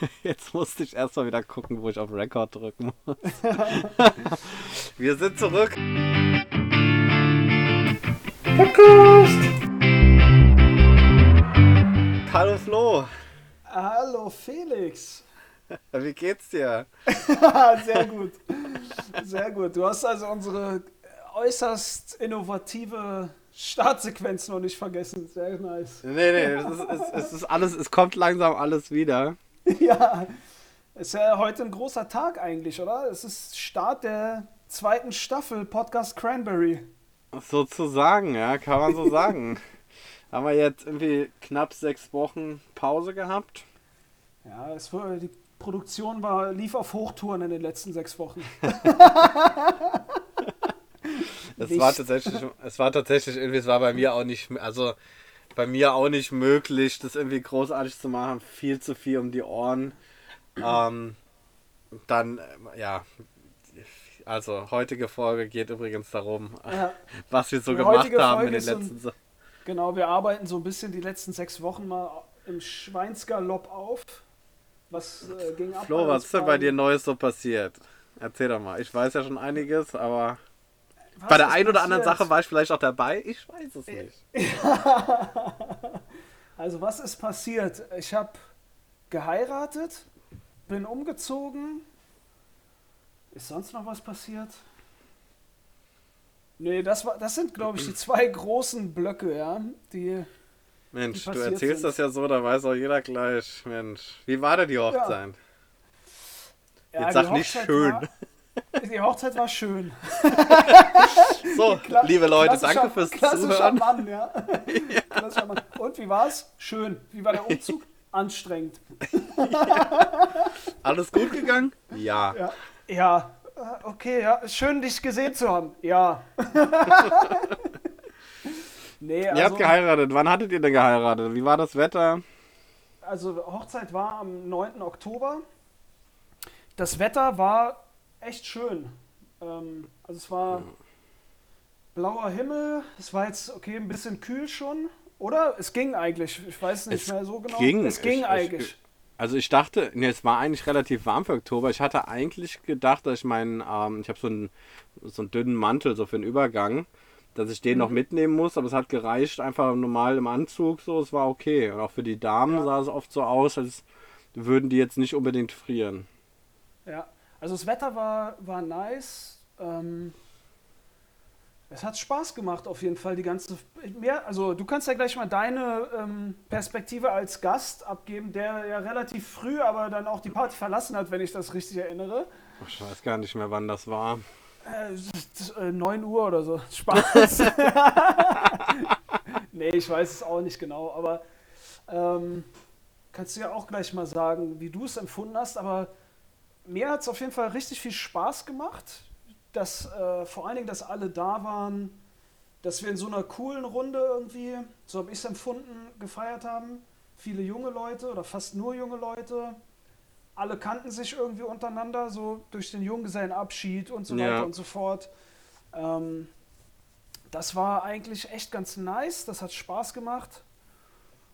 Jetzt musste ich erstmal wieder gucken, wo ich auf Record drücken muss. Wir sind zurück. Podcast. Hallo Flo. Hallo Felix. Wie geht's dir? Sehr gut. Sehr gut. Du hast also unsere äußerst innovative Startsequenz noch nicht vergessen. Sehr nice. Nee, nee, es ist, es, es ist alles, es kommt langsam alles wieder. Ja, ist ja heute ein großer Tag eigentlich, oder? Es ist Start der zweiten Staffel Podcast Cranberry. Sozusagen, ja, kann man so sagen. Haben wir jetzt irgendwie knapp sechs Wochen Pause gehabt. Ja, es war, die Produktion war, lief auf Hochtouren in den letzten sechs Wochen. es war tatsächlich, es war tatsächlich irgendwie, es war bei mir auch nicht, also bei mir auch nicht möglich, das irgendwie großartig zu machen. Viel zu viel um die Ohren. Ähm, dann, äh, ja, also heutige Folge geht übrigens darum, ja. was wir so die gemacht haben Folge in den letzten. So, genau, wir arbeiten so ein bisschen die letzten sechs Wochen mal im Schweinsgalopp auf. Was äh, ging ab? Flo, was ist denn bei dir Neues so passiert? Erzähl doch mal. Ich weiß ja schon einiges, aber was Bei der einen oder anderen Sache war ich vielleicht auch dabei. Ich weiß es nicht. also was ist passiert? Ich habe geheiratet, bin umgezogen. Ist sonst noch was passiert? Nee, das, war, das sind, glaube ich, die zwei großen Blöcke, ja, die. Mensch, die du erzählst sind. das ja so, da weiß auch jeder gleich. Mensch, wie war denn die Hochzeit? Ja. Jetzt ja, sag nicht schön. War, die Hochzeit war schön. So, liebe Leute, danke fürs klassischer Zuhören. Mann, ja. ja. Klassischer Mann. Und wie war's? Schön. Wie war der Umzug? Anstrengend. Ja. Alles gut gegangen? Ja. Ja, ja. Äh, okay, ja. Schön, dich gesehen zu haben. Ja. nee, also, ihr habt also- geheiratet. Wann hattet ihr denn geheiratet? Wie war das Wetter? Also, Hochzeit war am 9. Oktober. Das Wetter war echt schön. Ähm, also es war blauer Himmel, es war jetzt okay, ein bisschen kühl schon, oder? Es ging eigentlich, ich weiß nicht es mehr so genau. Ging. Es ging ich, eigentlich. Ich, also ich dachte, nee, es war eigentlich relativ warm für Oktober. Ich hatte eigentlich gedacht, dass ich meinen, ähm, ich habe so einen, so einen dünnen Mantel so für den Übergang, dass ich den mhm. noch mitnehmen muss, aber es hat gereicht, einfach normal im Anzug, so, es war okay. Und auch für die Damen ja. sah es oft so aus, als würden die jetzt nicht unbedingt frieren. Ja, also das Wetter war, war nice. Ähm, es hat Spaß gemacht auf jeden Fall die ganze. Mehr, also du kannst ja gleich mal deine ähm, Perspektive als Gast abgeben, der ja relativ früh, aber dann auch die Party verlassen hat, wenn ich das richtig erinnere. Ich weiß gar nicht mehr, wann das war. Äh, 9 Uhr oder so. Spaß. nee, ich weiß es auch nicht genau, aber ähm, kannst du ja auch gleich mal sagen, wie du es empfunden hast, aber mir hat es auf jeden Fall richtig viel Spaß gemacht, dass äh, vor allen Dingen, dass alle da waren, dass wir in so einer coolen Runde irgendwie, so habe ich es empfunden, gefeiert haben. Viele junge Leute oder fast nur junge Leute. Alle kannten sich irgendwie untereinander, so durch den Junggesellenabschied und so ja. weiter und so fort. Ähm, das war eigentlich echt ganz nice, das hat Spaß gemacht.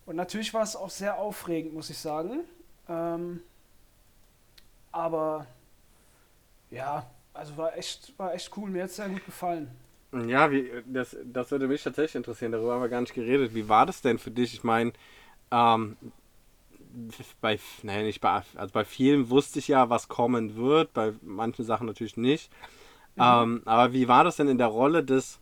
Und natürlich war es auch sehr aufregend, muss ich sagen. Ähm, aber ja, also war echt, war echt cool. Mir hat es sehr gut gefallen. Ja, wie, das, das würde mich tatsächlich interessieren. Darüber haben wir gar nicht geredet. Wie war das denn für dich? Ich meine, ähm, bei, nein, nicht bei, also bei vielen wusste ich ja, was kommen wird, bei manchen Sachen natürlich nicht. Mhm. Ähm, aber wie war das denn in der Rolle des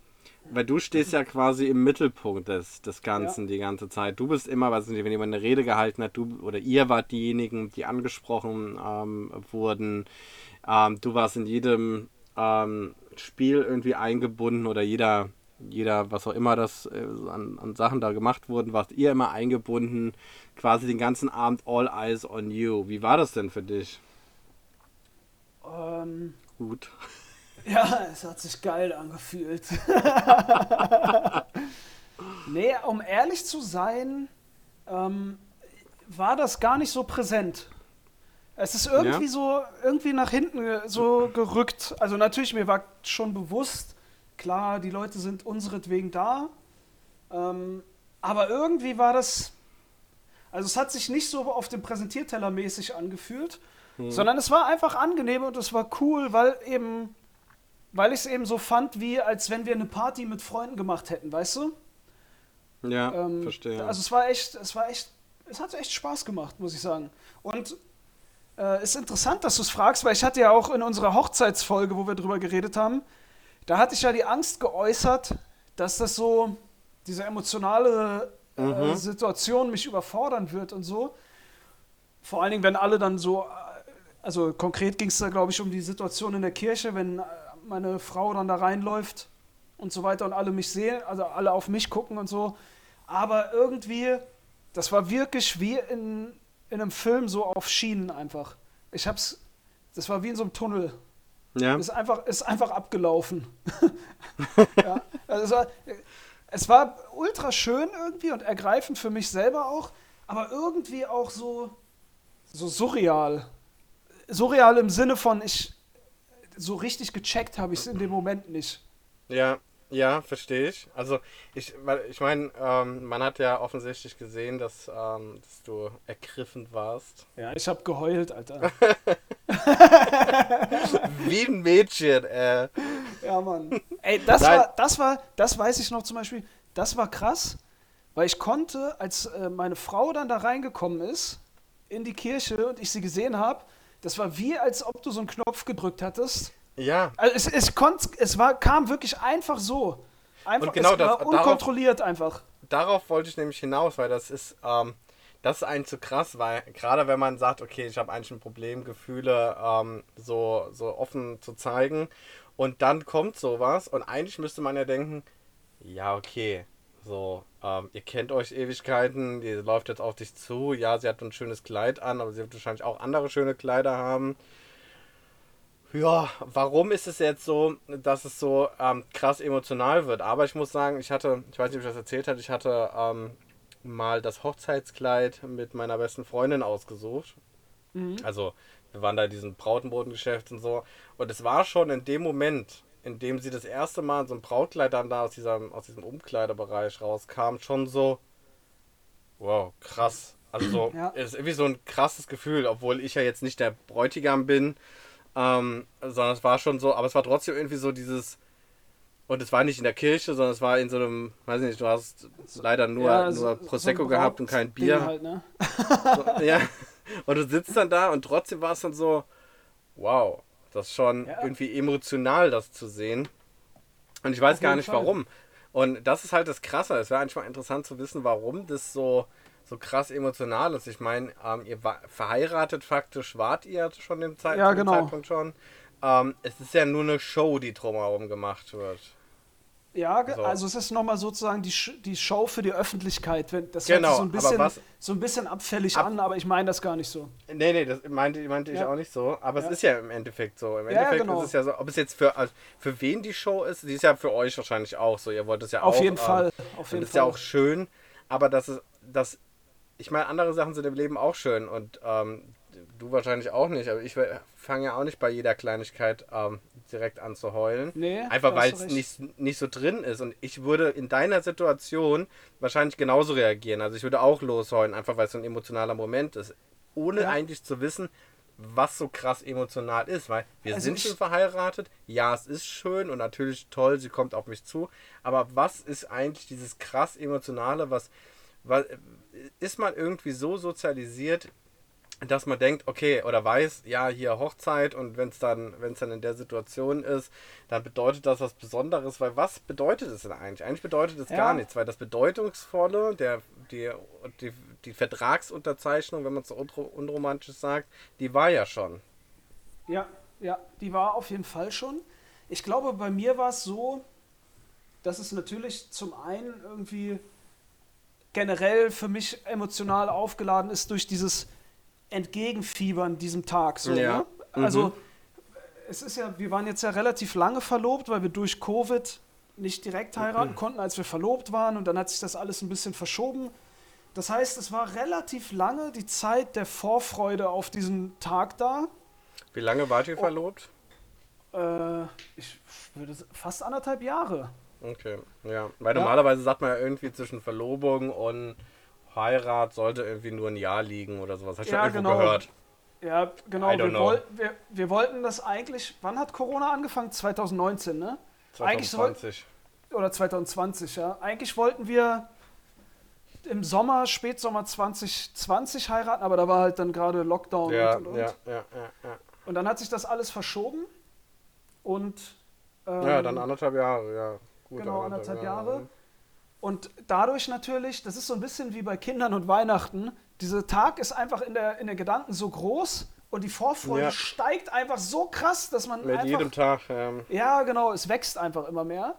weil du stehst ja quasi im Mittelpunkt des, des Ganzen ja. die ganze Zeit. Du bist immer, weiß nicht, wenn jemand eine Rede gehalten hat, du oder ihr wart diejenigen, die angesprochen ähm, wurden. Ähm, du warst in jedem ähm, Spiel irgendwie eingebunden oder jeder, jeder, was auch immer das äh, an, an Sachen da gemacht wurden, warst ihr immer eingebunden. Quasi den ganzen Abend all eyes on you. Wie war das denn für dich? Ähm, Gut. Ja, es hat sich geil angefühlt. nee, um ehrlich zu sein, ähm, war das gar nicht so präsent. Es ist irgendwie ja. so, irgendwie nach hinten so gerückt. Also natürlich, mir war schon bewusst, klar, die Leute sind unseretwegen da. Ähm, aber irgendwie war das, Also es hat sich nicht so auf dem Präsentierteller mäßig angefühlt, hm. sondern es war einfach angenehm und es war cool, weil eben, weil ich es eben so fand, wie als wenn wir eine Party mit Freunden gemacht hätten, weißt du? Ja, ähm, verstehe. Also es war echt, es war echt, es hat echt Spaß gemacht, muss ich sagen. Und äh, ist interessant, dass du es fragst, weil ich hatte ja auch in unserer Hochzeitsfolge, wo wir drüber geredet haben, da hatte ich ja die Angst geäußert, dass das so, diese emotionale äh, mhm. Situation mich überfordern wird und so. Vor allen Dingen, wenn alle dann so, äh, also konkret ging es da, glaube ich, um die Situation in der Kirche, wenn äh, meine Frau dann da reinläuft und so weiter und alle mich sehen, also alle auf mich gucken und so. Aber irgendwie, das war wirklich wie in, in einem Film so auf Schienen einfach. Ich hab's, das war wie in so einem Tunnel. Ja. Ist einfach, ist einfach abgelaufen. ja, also es, war, es war ultra schön irgendwie und ergreifend für mich selber auch, aber irgendwie auch so, so surreal. Surreal im Sinne von, ich so richtig gecheckt habe ich es in dem Moment nicht. Ja, ja, verstehe ich. Also ich, weil ich meine, ähm, man hat ja offensichtlich gesehen, dass, ähm, dass du ergriffen warst. Ja, ich habe geheult, Alter. Wie ein Mädchen, äh. Ja, Mann. Ey, das war, das war, das weiß ich noch zum Beispiel, das war krass, weil ich konnte, als äh, meine Frau dann da reingekommen ist in die Kirche und ich sie gesehen habe, das war wie, als ob du so einen Knopf gedrückt hattest ja. Also es, es, konnt, es war, kam wirklich einfach so. Einfach, und genau es das, war unkontrolliert darauf, einfach. Darauf wollte ich nämlich hinaus, weil das ist, ähm, das ist eigentlich zu krass, weil gerade wenn man sagt, okay, ich habe eigentlich ein Problem, Gefühle ähm, so, so offen zu zeigen und dann kommt sowas und eigentlich müsste man ja denken, ja, okay, so, ähm, ihr kennt euch Ewigkeiten, die läuft jetzt auf dich zu, ja, sie hat ein schönes Kleid an, aber sie wird wahrscheinlich auch andere schöne Kleider haben. Ja, warum ist es jetzt so, dass es so ähm, krass emotional wird? Aber ich muss sagen, ich hatte, ich weiß nicht, ob ich das erzählt habe, ich hatte ähm, mal das Hochzeitskleid mit meiner besten Freundin ausgesucht. Mhm. Also, wir waren da in diesem Brautenbodengeschäft und so. Und es war schon in dem Moment, in dem sie das erste Mal in so ein Brautkleid dann da aus, dieser, aus diesem Umkleidebereich rauskam, schon so, wow, krass. Also so, ja. ist irgendwie so ein krasses Gefühl, obwohl ich ja jetzt nicht der Bräutigam bin ähm, sondern es war schon so, aber es war trotzdem irgendwie so dieses. Und es war nicht in der Kirche, sondern es war in so einem, weiß nicht, du hast leider nur, ja, nur Prosecco so gehabt und kein Bier. Halt, ne? so, ja. Und du sitzt dann da und trotzdem war es dann so, wow, das ist schon ja. irgendwie emotional, das zu sehen. Und ich weiß Auf gar nicht Fall. warum. Und das ist halt das Krasse. Es wäre eigentlich mal interessant zu wissen, warum das so so krass emotional ist. Ich meine, ähm, ihr war verheiratet faktisch wart ihr schon dem Zeit ja, genau. Zeitpunkt schon. Ähm, es ist ja nur eine Show, die drumherum gemacht wird. Ja, so. also es ist nochmal sozusagen die, die Show für die Öffentlichkeit. Das genau, hört sich so ein bisschen, was, so ein bisschen abfällig ab, an, aber ich meine das gar nicht so. Nee, nee, das meinte, meinte ja. ich auch nicht so. Aber ja. es ist ja im Endeffekt so. Im Endeffekt ja, genau. ist es ja so, ob es jetzt für, also für wen die Show ist, die ist ja für euch wahrscheinlich auch so. Ihr wollt es ja Auf auch. Jeden ähm, Fall. Auf jeden Fall. ist ja auch schön, aber das ist, das ich meine, andere Sachen sind im Leben auch schön und ähm, du wahrscheinlich auch nicht, aber ich fange ja auch nicht bei jeder Kleinigkeit ähm, direkt an zu heulen. Nee, Einfach weil es nicht, nicht so drin ist. Und ich würde in deiner Situation wahrscheinlich genauso reagieren. Also ich würde auch losheulen, einfach weil es so ein emotionaler Moment ist. Ohne ja. eigentlich zu wissen, was so krass emotional ist, weil wir also sind schon verheiratet, ja, es ist schön und natürlich toll, sie kommt auf mich zu, aber was ist eigentlich dieses krass emotionale, was, was ist man irgendwie so sozialisiert, dass man denkt, okay, oder weiß, ja, hier Hochzeit und wenn es dann, wenn es dann in der Situation ist, dann bedeutet das was Besonderes, weil was bedeutet es denn eigentlich? Eigentlich bedeutet es ja. gar nichts, weil das Bedeutungsvolle, der, die, die, die Vertragsunterzeichnung, wenn man es so unromantisch sagt, die war ja schon. Ja, ja, die war auf jeden Fall schon. Ich glaube, bei mir war es so, dass es natürlich zum einen irgendwie generell für mich emotional aufgeladen ist durch dieses Entgegenfiebern diesem Tag. So, ja. ne? Also mhm. es ist ja, wir waren jetzt ja relativ lange verlobt, weil wir durch Covid nicht direkt heiraten mhm. konnten, als wir verlobt waren und dann hat sich das alles ein bisschen verschoben. Das heißt, es war relativ lange die Zeit der Vorfreude auf diesen Tag da. Wie lange wart ihr oh, verlobt? Äh, ich würde fast anderthalb Jahre. Okay, ja. Weil ja. normalerweise sagt man ja irgendwie zwischen Verlobung und Heirat sollte irgendwie nur ein Jahr liegen oder sowas. Hast du Ja, schon irgendwo genau. gehört? Ja, genau. Wir, woll, wir, wir wollten das eigentlich. Wann hat Corona angefangen? 2019, ne? Eigentlich soll- 2020. Oder 2020, ja. Eigentlich wollten wir im Sommer, Spätsommer 2020 heiraten, aber da war halt dann gerade Lockdown Ja, und, und, und. ja, ja, ja. Und dann hat sich das alles verschoben. Und. Ähm, Ja, dann anderthalb Jahre, ja. Gut, Genau, anderthalb Jahre. Und dadurch natürlich, das ist so ein bisschen wie bei Kindern und Weihnachten, dieser Tag ist einfach in, der, in den Gedanken so groß und die Vorfreude Ja. steigt einfach so krass, dass man Mit einfach... jedem Tag. Ähm, Ja, genau, es wächst einfach immer mehr.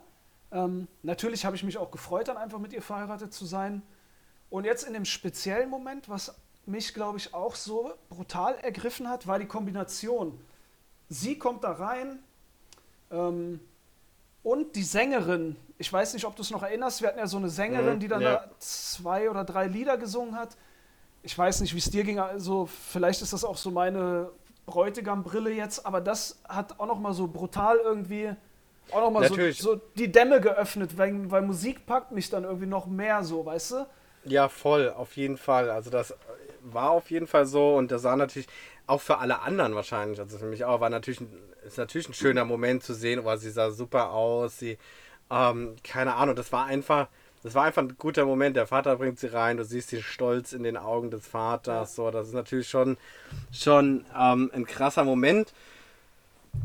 Ähm, natürlich habe ich mich auch gefreut, dann einfach mit ihr verheiratet zu sein. Und jetzt in dem speziellen Moment, was mich, glaube ich, auch so brutal ergriffen hat, war die Kombination. Sie kommt da rein ähm, und die Sängerin, ich weiß nicht, ob du es noch erinnerst, wir hatten ja so eine Sängerin, Mhm, die dann ja. da zwei oder drei Lieder gesungen hat. Ich weiß nicht, wie es dir ging, also vielleicht ist das auch so meine Bräutigam-Brille jetzt, aber das hat auch noch mal so brutal irgendwie auch noch mal so, so die Dämme geöffnet, weil, weil Musik packt mich dann irgendwie noch mehr so, weißt du? Ja, voll, auf jeden Fall. Also das war auf jeden Fall so und das war natürlich auch für alle anderen wahrscheinlich, also für mich auch, war natürlich, ein- ist natürlich ein schöner Moment zu sehen, oh, sie sah super aus, sie, ähm, keine Ahnung, das war einfach, das war einfach ein guter Moment. Der Vater bringt sie rein, du siehst den Stolz in den Augen des Vaters, so, das ist natürlich schon, schon ähm, ein krasser Moment.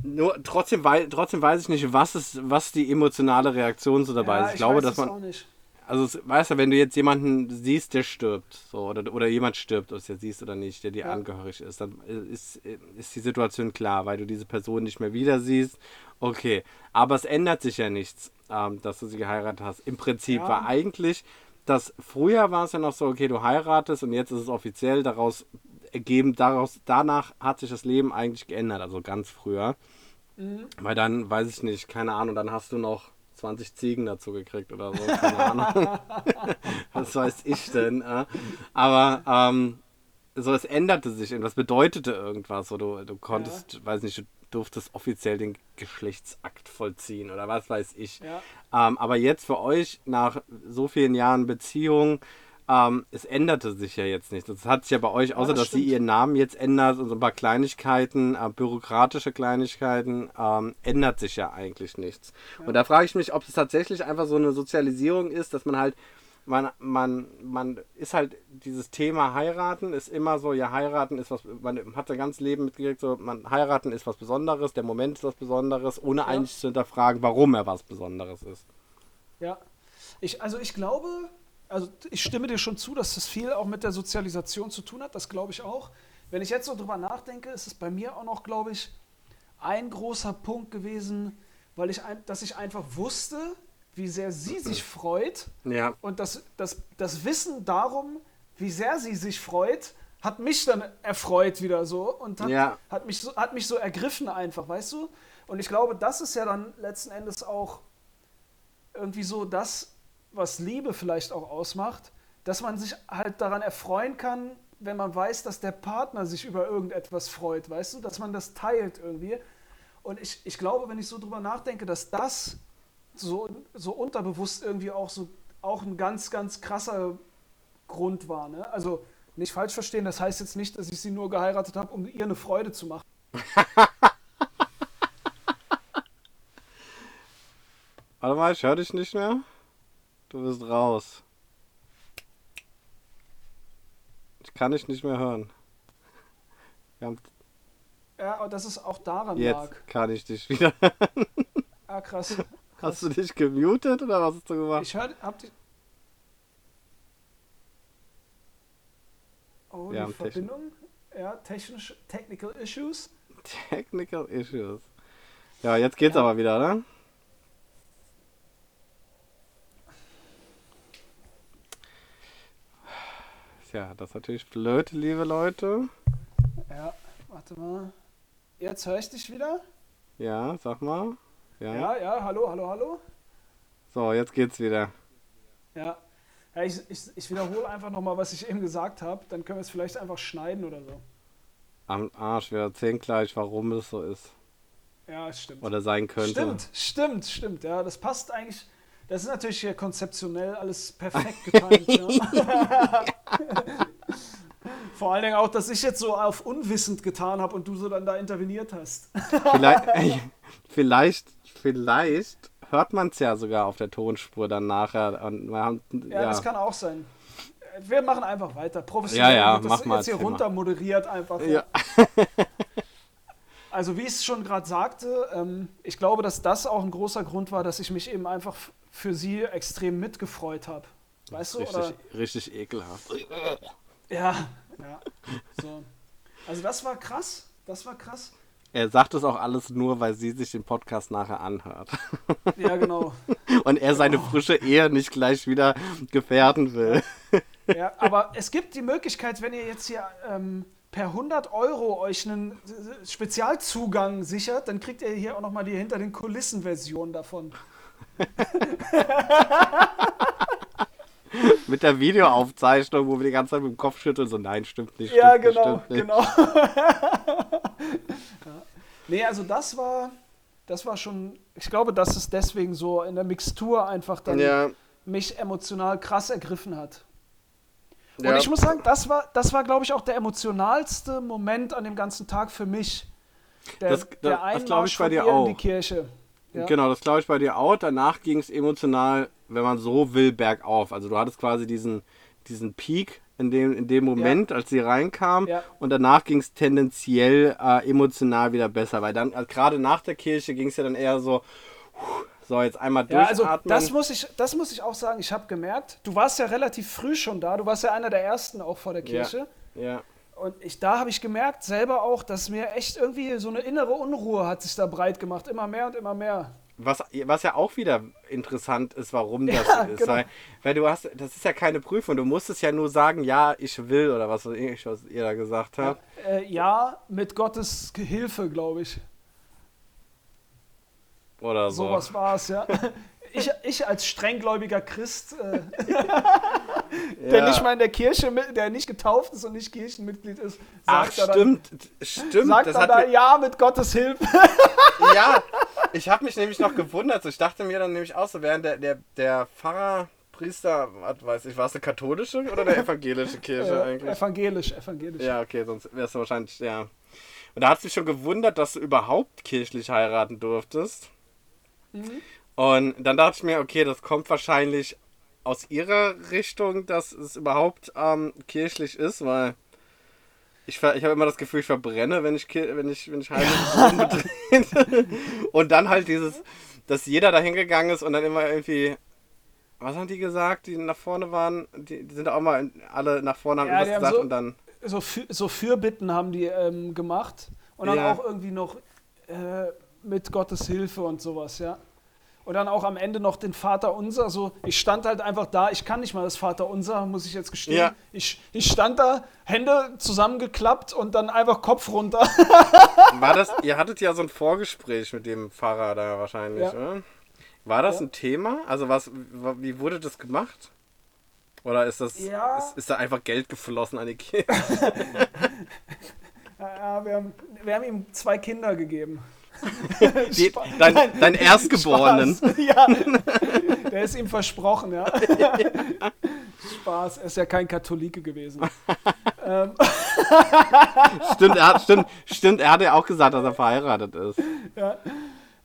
Nur trotzdem, wei trotzdem weiß ich nicht, was ist, was die emotionale Reaktion so dabei Ja, ist. Ich, glaube, weiß dass man, auch nicht. also, weißt du, wenn du jetzt jemanden siehst, der stirbt, so, oder, oder jemand stirbt, ob du es jetzt siehst oder nicht, der dir Ja. angehörig ist, dann ist, ist die Situation klar, weil du diese Person nicht mehr wieder siehst. Okay, aber es ändert sich ja nichts, ähm, dass du sie geheiratet hast. Im Prinzip Ja. war eigentlich, dass früher war es ja noch so, okay, du heiratest und jetzt ist es offiziell daraus ergeben, daraus, danach hat sich das Leben eigentlich geändert, also ganz früher. Mhm. Weil dann, weiß ich nicht, keine Ahnung, dann hast du noch 20 Ziegen dazu gekriegt oder so, keine Ahnung. Was weiß ich denn? Äh? Aber ähm, so, es änderte sich und das bedeutete irgendwas. So, du, du konntest, weiß nicht, du durftest offiziell den Geschlechtsakt vollziehen oder was weiß ich. Ja. Ähm, aber jetzt für euch, nach so vielen Jahren Beziehung, ähm, es änderte sich ja jetzt nicht. Das hat sich ja bei euch, außer das dass sie stimmt. ihren Namen jetzt ändert und so ein paar Kleinigkeiten, äh, bürokratische Kleinigkeiten, ähm, ändert sich ja eigentlich nichts. Und da frage ich mich, ob es tatsächlich einfach so eine Sozialisierung ist, dass man halt, man, man, man ist halt, dieses Thema heiraten ist immer so, ja, heiraten ist was, man hat sein ganzes Leben mitgekriegt, so, man, heiraten ist was Besonderes, der Moment ist was Besonderes, ohne eigentlich zu hinterfragen, warum er was Besonderes ist. Ja, ich, also ich glaube, also ich stimme dir schon zu, dass das viel auch mit der Sozialisation zu tun hat, das glaube ich auch. Wenn ich jetzt so drüber nachdenke, ist es bei mir auch noch, glaube ich, ein großer Punkt gewesen, weil ich, ein, dass ich einfach wusste, wie sehr sie sich freut Ja, und das, das, das Wissen darum, wie sehr sie sich freut, hat mich dann erfreut wieder so und hat, Ja. hat, mich, so, hat mich so ergriffen einfach, weißt du? Und ich glaube, das ist ja dann letzten Endes auch irgendwie so das, was Liebe vielleicht auch ausmacht, dass man sich halt daran erfreuen kann, wenn man weiß, dass der Partner sich über irgendetwas freut, weißt du, dass man das teilt irgendwie. Und ich, ich glaube, wenn ich so drüber nachdenke, dass das so, so unterbewusst irgendwie auch so auch ein ganz, ganz krasser Grund war. Ne? Also nicht falsch verstehen, das heißt jetzt nicht, dass ich sie nur geheiratet habe, um ihr eine Freude zu machen. Warte mal, ich höre dich nicht mehr. Du bist raus. Ich kann dich nicht mehr hören. Ja, aber dass es auch daran jetzt lag. kann ich dich wieder. Ah, krass. Hast du dich gemutet oder was hast du gemacht? Ich hör, hab die. Oh, Wir die haben Techn- Verbindung. Ja, technisch, technical issues. Technical Issues. Ja, jetzt geht's Ja. aber wieder, ne? Ja, das ist natürlich blöd, liebe Leute. Ja, warte mal. Jetzt höre ich dich wieder. Ja, sag mal. Ja. Ja, ja, hallo, hallo, hallo. So, jetzt geht's wieder. Ja. ja ich, ich, ich wiederhole einfach nochmal, was ich eben gesagt habe. Dann können wir es vielleicht einfach schneiden oder so. Am Arsch, wir erzählen gleich, warum es so ist. Ja, stimmt. Oder sein könnte. Stimmt, stimmt, stimmt. Ja, das passt eigentlich. Das ist natürlich hier konzeptionell alles perfekt getimt. ja. Vor allen Dingen auch, dass ich jetzt so auf unwissend getan habe und du so dann da interveniert hast. Vielleicht, vielleicht, vielleicht hört man es ja sogar auf der Tonspur dann nachher. Und wir haben, ja, ja, das kann auch sein. Wir machen einfach weiter. Professionell. Ja, ja, wird mach das mal, jetzt hier runter moderiert einfach. ja. Also wie ich es schon gerade sagte, ähm, ich glaube, dass das auch ein großer Grund war, dass ich mich eben einfach für sie extrem mitgefreut habe. Weißt du? Oder? richtig, richtig ekelhaft. Ja, ja. So. Also das war krass. Das war krass. Er sagt das auch alles nur, weil sie sich den Podcast nachher anhört. Ja, genau. Und er seine frische Ehe nicht gleich wieder gefährden will. Ja, aber es gibt die Möglichkeit, wenn ihr jetzt hier ähm, per 100 Euro euch einen äh, Spezialzugang sichert, dann kriegt ihr hier auch nochmal die hinter den Kulissen-Version davon. Mit der Videoaufzeichnung, wo wir die ganze Zeit mit dem Kopf schütteln, so nein, stimmt nicht. Ja, stimmt genau, nicht. genau. ja. Nee, also das war, das war schon, ich glaube, dass es deswegen so in der Mixtur einfach dann Ja, mich emotional krass ergriffen hat. Und ja. ich muss sagen, das war, das war, glaube ich, auch der emotionalste Moment an dem ganzen Tag für mich. Der, Das- das- der Einmarsch ich bei dir ihr in die auch. Kirche. Ja. Genau, das glaube ich bei dir auch. Danach ging es emotional, wenn man so will, bergauf. Also du hattest quasi diesen, diesen Peak in dem, in dem Moment, als sie reinkam. Ja. Und danach ging es tendenziell äh, emotional wieder besser. Weil dann, also gerade nach der Kirche ging es ja dann eher so, so jetzt einmal Ja, also durchatmen. das muss ich, das muss ich auch sagen. Ich habe gemerkt, du warst ja relativ früh schon da. Du warst ja einer der ersten auch vor der Kirche. ja. Und ich, da habe ich gemerkt, selber auch, dass mir echt irgendwie so eine innere Unruhe hat sich da breit gemacht. Immer mehr und immer mehr. Was, was ja auch wieder interessant ist, warum das Ja, so ist. genau. Weil, weil du hast, das ist ja keine Prüfung. Du musstest ja nur sagen, ja, ich will oder was, ich, was ihr da gesagt habt. Äh, ja, mit Gottes Hilfe, glaube ich. Oder so. Sowas war es, ja. Ich, ich als strenggläubiger Christ, äh, der nicht mal in der Kirche, der nicht getauft ist und nicht Kirchenmitglied ist, Ach, sagt er stimmt, stimmt. dann, sagt das dann da, ja, mit Gottes Hilfe. ja, ich habe mich nämlich noch gewundert. So, ich dachte mir dann nämlich auch so, während der, der, der Pfarrer, Priester, was weiß ich, war es eine katholische oder eine evangelische Kirche Äh, eigentlich? evangelisch, evangelisch. Ja, okay, sonst wärst du wahrscheinlich, ja. Und da hat sich schon gewundert, dass du überhaupt kirchlich heiraten durftest. Mhm. Und dann dachte ich mir, okay, das kommt wahrscheinlich aus ihrer Richtung, dass es überhaupt ähm, kirchlich ist, weil ich, ich habe immer das Gefühl, ich verbrenne, wenn ich, wenn ich, wenn ich heirate. und dann halt dieses, dass jeder da hingegangen ist und dann immer irgendwie, was haben die gesagt, die nach vorne waren? Die, die sind auch mal alle nach vorne, haben Ja, irgendwas gesagt so- und dann. So, Für, so Fürbitten haben die ähm, gemacht und dann Ja. auch irgendwie noch äh, mit Gottes Hilfe und sowas, ja. Und dann auch am Ende noch den Vater Unser. So, ich stand halt einfach da, ich kann nicht mal das Vater Unser, muss ich jetzt gestehen. Ja. Ich, ich stand da, Hände zusammengeklappt und dann einfach Kopf runter. War das, ihr hattet ja so ein Vorgespräch mit dem Pfarrer da wahrscheinlich, Ja. oder? War das Ja. ein Thema? Also was, wie wurde das gemacht? Oder ist das, ist, ist da einfach Geld geflossen an die? Ja, ja, wir, haben, wir haben ihm zwei Kinder gegeben. Die, dein, Nein, dein Erstgeborenen. Spaß. Ja, der ist ihm versprochen, ja. Spaß, er ist ja kein Katholike gewesen. ähm, Stimmt, er hat, stimmt, stimmt, er hat ja auch gesagt, dass er verheiratet ist. ja.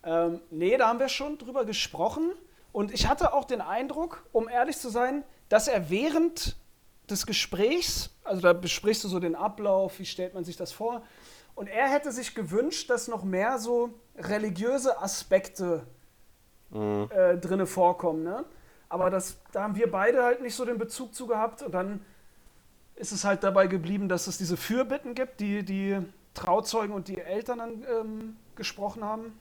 ähm, nee, da haben wir schon drüber gesprochen. Und ich hatte auch den Eindruck, um ehrlich zu sein, dass er während des Gesprächs, also da besprichst du so den Ablauf, wie stellt man sich das vor, und er hätte sich gewünscht, dass noch mehr so religiöse Aspekte Mhm. äh, drinne vorkommen. Ne? Aber das, da haben wir beide halt nicht so den Bezug zu gehabt und dann ist es halt dabei geblieben, dass es diese Fürbitten gibt, die die Trauzeugen und die Eltern dann ähm, gesprochen haben.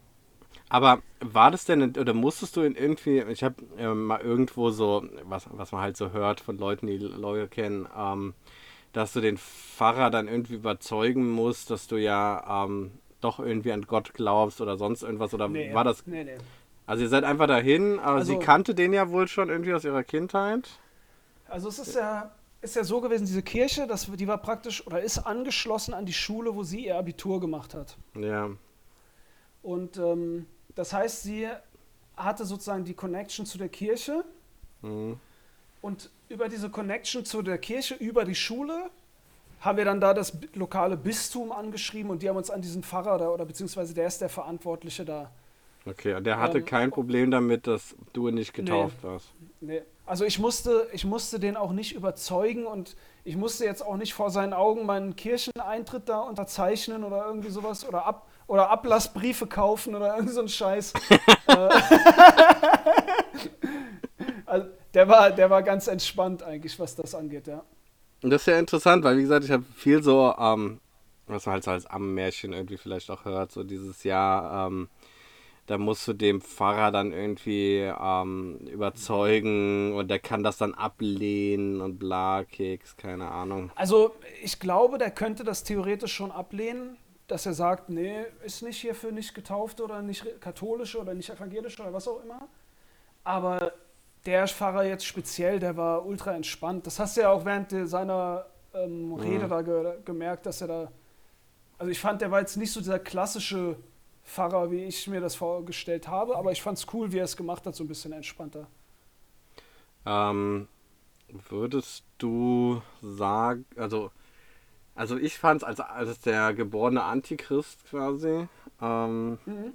Aber war das denn, oder musstest du irgendwie, ich habe ähm, mal irgendwo so, was, was man halt so hört von Leuten, die Lawyer kennen, ähm, dass du den Pfarrer dann irgendwie überzeugen musst, dass du ja ähm, doch irgendwie an Gott glaubst oder sonst irgendwas, oder war das, Nee, nee. also ihr seid einfach dahin, aber sie Also- kannte den ja wohl schon irgendwie aus ihrer Kindheit. Also es ist ja, ist ja so gewesen, diese Kirche, das, die war praktisch oder ist angeschlossen an die Schule, wo sie ihr Abitur gemacht hat. Ja, Und ähm, das heißt, sie hatte sozusagen die Connection zu der Kirche. Mhm. Und über diese Connection zu der Kirche, über die Schule, haben wir dann da das lokale Bistum angeschrieben und die haben uns an diesen Pfarrer da, oder beziehungsweise der ist der Verantwortliche da. Okay, der hatte Ähm, kein Problem damit, dass du nicht Nee. getauft warst. Nee. Also ich musste, ich musste den auch nicht überzeugen und ich musste jetzt auch nicht vor seinen Augen meinen Kircheneintritt da unterzeichnen oder irgendwie sowas oder, Ab oder Ablassbriefe kaufen oder irgend so ein Scheiß. Äh, also der war, der war ganz entspannt eigentlich, was das angeht, ja. Und das ist ja interessant, weil wie gesagt, ich habe viel so, ähm, was man halt so als Ammenmärchen irgendwie vielleicht auch hört, so dieses Jahr, ähm, da musst du dem Pfarrer dann irgendwie ähm, überzeugen und der kann das dann ablehnen und bla, Keks, keine Ahnung. Also ich glaube, der könnte das theoretisch schon ablehnen, dass er sagt, nee, ist nicht hier für nicht getaufte oder nicht katholische oder nicht evangelische oder was auch immer. Aber der Pfarrer jetzt speziell, der war ultra entspannt. Das hast du ja auch während seiner ähm, Rede da ge gemerkt, dass er da. Also ich fand, der war jetzt nicht so dieser klassische Pfarrer, wie ich mir das vorgestellt habe, aber ich fand es cool, wie er es gemacht hat, so ein bisschen entspannter. Ähm, würdest du sagen, also, also ich fand es als, als der geborene Antichrist quasi. Ähm, Mhm.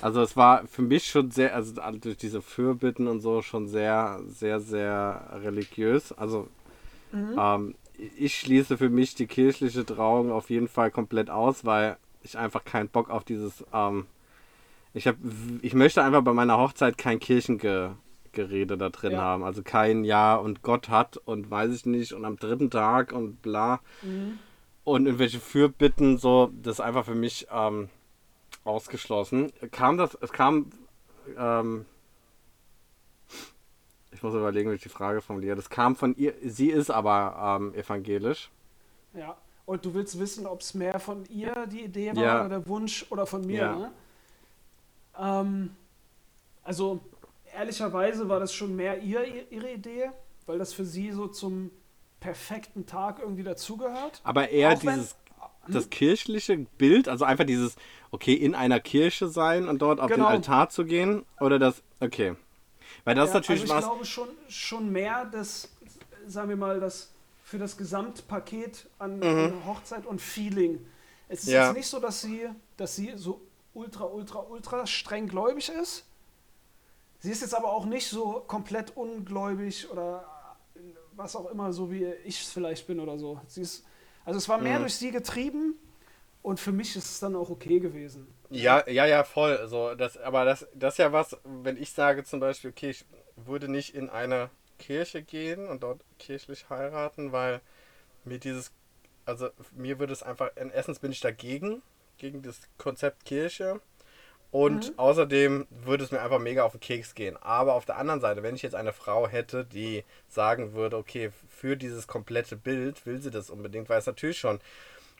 Also es war für mich schon sehr, also durch diese Fürbitten und so schon sehr, sehr, sehr religiös. Also Mhm. ähm, ich schließe für mich die kirchliche Trauung auf jeden Fall komplett aus, weil ich einfach keinen Bock auf dieses, ähm, ich habe, ich möchte einfach bei meiner Hochzeit kein Kirchengerede da drin Ja. haben. Also kein Ja und Gott hat und weiß ich nicht und am dritten Tag und bla Mhm. und irgendwelche Fürbitten, so, das ist einfach für mich ähm, ausgeschlossen. Kam das, es kam, ähm, ich muss überlegen, wie ich die Frage formuliere. Das kam von ihr, sie ist aber ähm, evangelisch. Ja. Und du willst wissen, ob es mehr von ihr die Idee war Ja. oder der Wunsch oder von mir, Ja. ne? Ähm, also ehrlicherweise war das schon mehr ihr, ihre Idee, weil das für sie so zum perfekten Tag irgendwie dazugehört. Aber eher Auch dieses, das kirchliche Bild, also einfach dieses, okay, in einer Kirche sein und dort auf Genau. den Altar zu gehen, oder das, okay. Weil das Ja, natürlich also ich was, glaube schon, schon mehr das, sagen wir mal, das für das Gesamtpaket an, an Hochzeit und Feeling. Es ist Mhm. Ja. jetzt nicht so, dass sie, dass sie so ultra, ultra, ultra streng gläubig ist. Sie ist jetzt aber auch nicht so komplett ungläubig oder was auch immer, so wie ich es vielleicht bin oder so. Sie ist, also es war mehr Mhm. durch sie getrieben und für mich ist es dann auch okay gewesen. Ja, ja, ja, voll. Also das, aber das, das ist ja was, wenn ich sage zum Beispiel, okay, ich würde nicht in eine Kirche gehen und dort kirchlich heiraten, weil mir dieses, also mir würde es einfach, in Essence bin ich dagegen, gegen das Konzept Kirche. Und außerdem würde es mir einfach mega auf den Keks gehen. Aber auf der anderen Seite, wenn ich jetzt eine Frau hätte, die sagen würde, okay, für dieses komplette Bild will sie das unbedingt, weil es natürlich schon,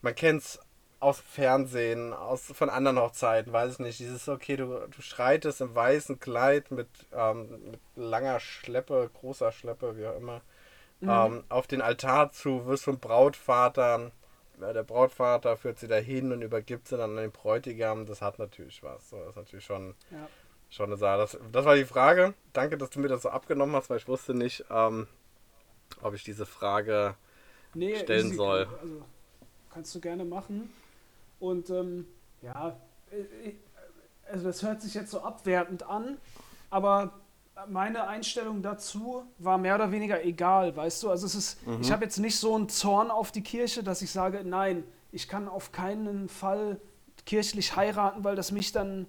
man kennt es aus Fernsehen, aus, von anderen Hochzeiten, weiß ich nicht, dieses, okay, du, du schreitest im weißen Kleid mit, ähm, mit langer Schleppe, großer Schleppe, wie auch immer, ähm, auf den Altar zu, wirst vom Brautvater, der Brautvater führt sie dahin und übergibt sie dann an den Bräutigam, das hat natürlich was, so, das ist natürlich schon, Ja. schon eine Sache. Das, das war die Frage, danke, dass du mir das so abgenommen hast, weil ich wusste nicht, ähm, ob ich diese Frage nee, stellen easy. soll. Also kannst du gerne machen. Und ähm, ja, äh, äh, also das hört sich jetzt so abwertend an, aber meine Einstellung dazu war mehr oder weniger egal, weißt du? Also es ist, Mhm. ich habe jetzt nicht so einen Zorn auf die Kirche, dass ich sage, nein, ich kann auf keinen Fall kirchlich heiraten, weil das mich dann,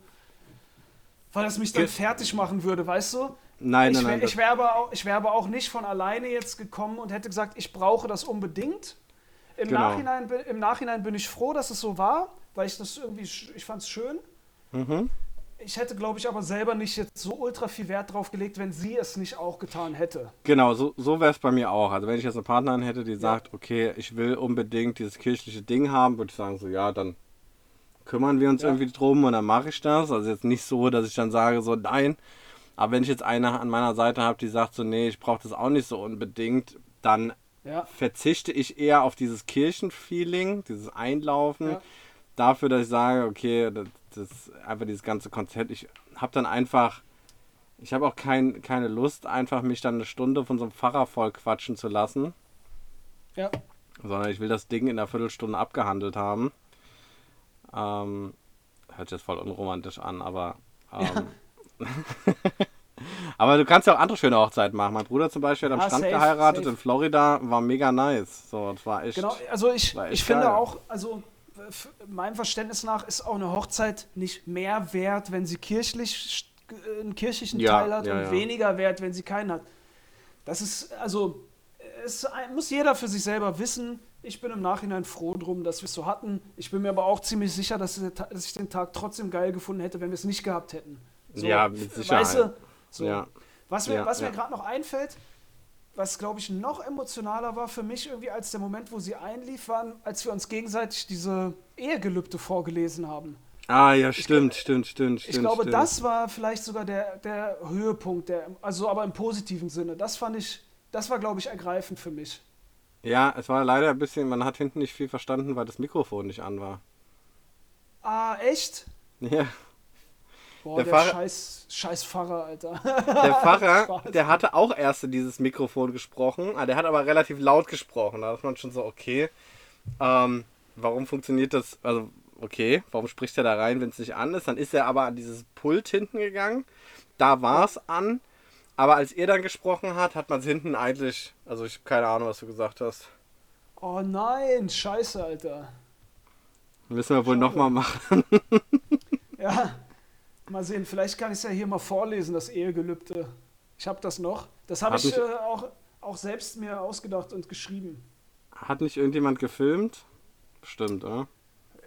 weil das mich dann fertig machen würde, weißt du? Nein, ich nein, nein. ich wäre aber, auch- ich wär aber auch nicht von alleine jetzt gekommen und hätte gesagt, ich brauche das unbedingt. Im, Genau. Nachhinein, bin- Im Nachhinein bin ich froh, dass es so war, weil ich das irgendwie, ich fand es schön. Mhm. Ich hätte, glaube ich, aber selber nicht jetzt so ultra viel Wert drauf gelegt, wenn sie es nicht auch getan hätte. Genau, so, so wäre es bei mir auch. Also wenn ich jetzt eine Partnerin hätte, die sagt, okay, ich will unbedingt dieses kirchliche Ding haben, würde ich sagen, so ja, dann kümmern wir uns Ja. irgendwie drum und dann mache ich das. Also jetzt nicht so, dass ich dann sage, so nein. Aber wenn ich jetzt eine an meiner Seite habe, die sagt so, nee, ich brauche das auch nicht so unbedingt, dann Ja, verzichte ich eher auf dieses Kirchenfeeling, dieses Einlaufen, Ja. dafür, dass ich sage, okay, das, einfach dieses ganze Konzept. Ich habe dann einfach ich habe auch kein, keine Lust, einfach mich dann eine Stunde von so einem Pfarrer voll quatschen zu lassen. Ja. Sondern ich will das Ding in einer Viertelstunde abgehandelt haben. Ähm, hört sich jetzt voll unromantisch an, aber. Ähm, aber du kannst ja auch andere schöne Hochzeiten machen. Mein Bruder zum Beispiel hat am Ah, Strand safe, geheiratet safe. in Florida, war mega nice. So, das war echt. Genau, also ich, ich finde auch, also meinem Verständnis nach ist auch eine Hochzeit nicht mehr wert, wenn sie kirchlich äh, einen kirchlichen Ja, Teil hat ja, und ja. weniger wert, wenn sie keinen hat. Das ist, also, es muss jeder für sich selber wissen. Ich bin im Nachhinein froh drum, dass wir es so hatten. Ich bin mir aber auch ziemlich sicher, dass, ich den Tag trotzdem geil gefunden hätte, wenn wir es nicht gehabt hätten. So, Ja, mit Sicherheit. Weißt du, so. Was mir, was mir gerade noch einfällt, was glaube ich noch emotionaler war für mich irgendwie als der Moment, wo sie einlief, waren, als wir uns gegenseitig diese Ehegelübde vorgelesen haben. Ah, ja, stimmt, stimmt, stimmt, stimmt. Ich glaube, stimmt. das war vielleicht sogar der, der Höhepunkt, der, also aber im positiven Sinne. Das fand ich, das war glaube ich ergreifend für mich. Ja, es war leider ein bisschen, man hat hinten nicht viel verstanden, weil das Mikrofon nicht an war. Ah, echt? Ja. Boah, Der der, Pfarrer- scheiß, scheiß Pfarrer, Alter. Der Pfarrer, der hatte auch erst in dieses Mikrofon gesprochen, ah, der hat aber relativ laut gesprochen. Da ist man schon so, okay, ähm, warum funktioniert das? Also, okay, warum spricht er da rein, wenn es nicht an ist? Dann ist er aber an dieses Pult hinten gegangen, da war es an, aber als ihr dann gesprochen hat, hat man es hinten eigentlich, also ich habe keine Ahnung, was du gesagt hast. Oh nein, scheiße, Alter. Müssen wir wohl nochmal machen. Ja, mal sehen, vielleicht kann ich es ja hier mal vorlesen, das Ehegelübde. Ich habe das noch. Das habe Hab ich ich- äh, auch, auch selbst mir ausgedacht und geschrieben. Hat nicht irgendjemand gefilmt? Bestimmt, oder?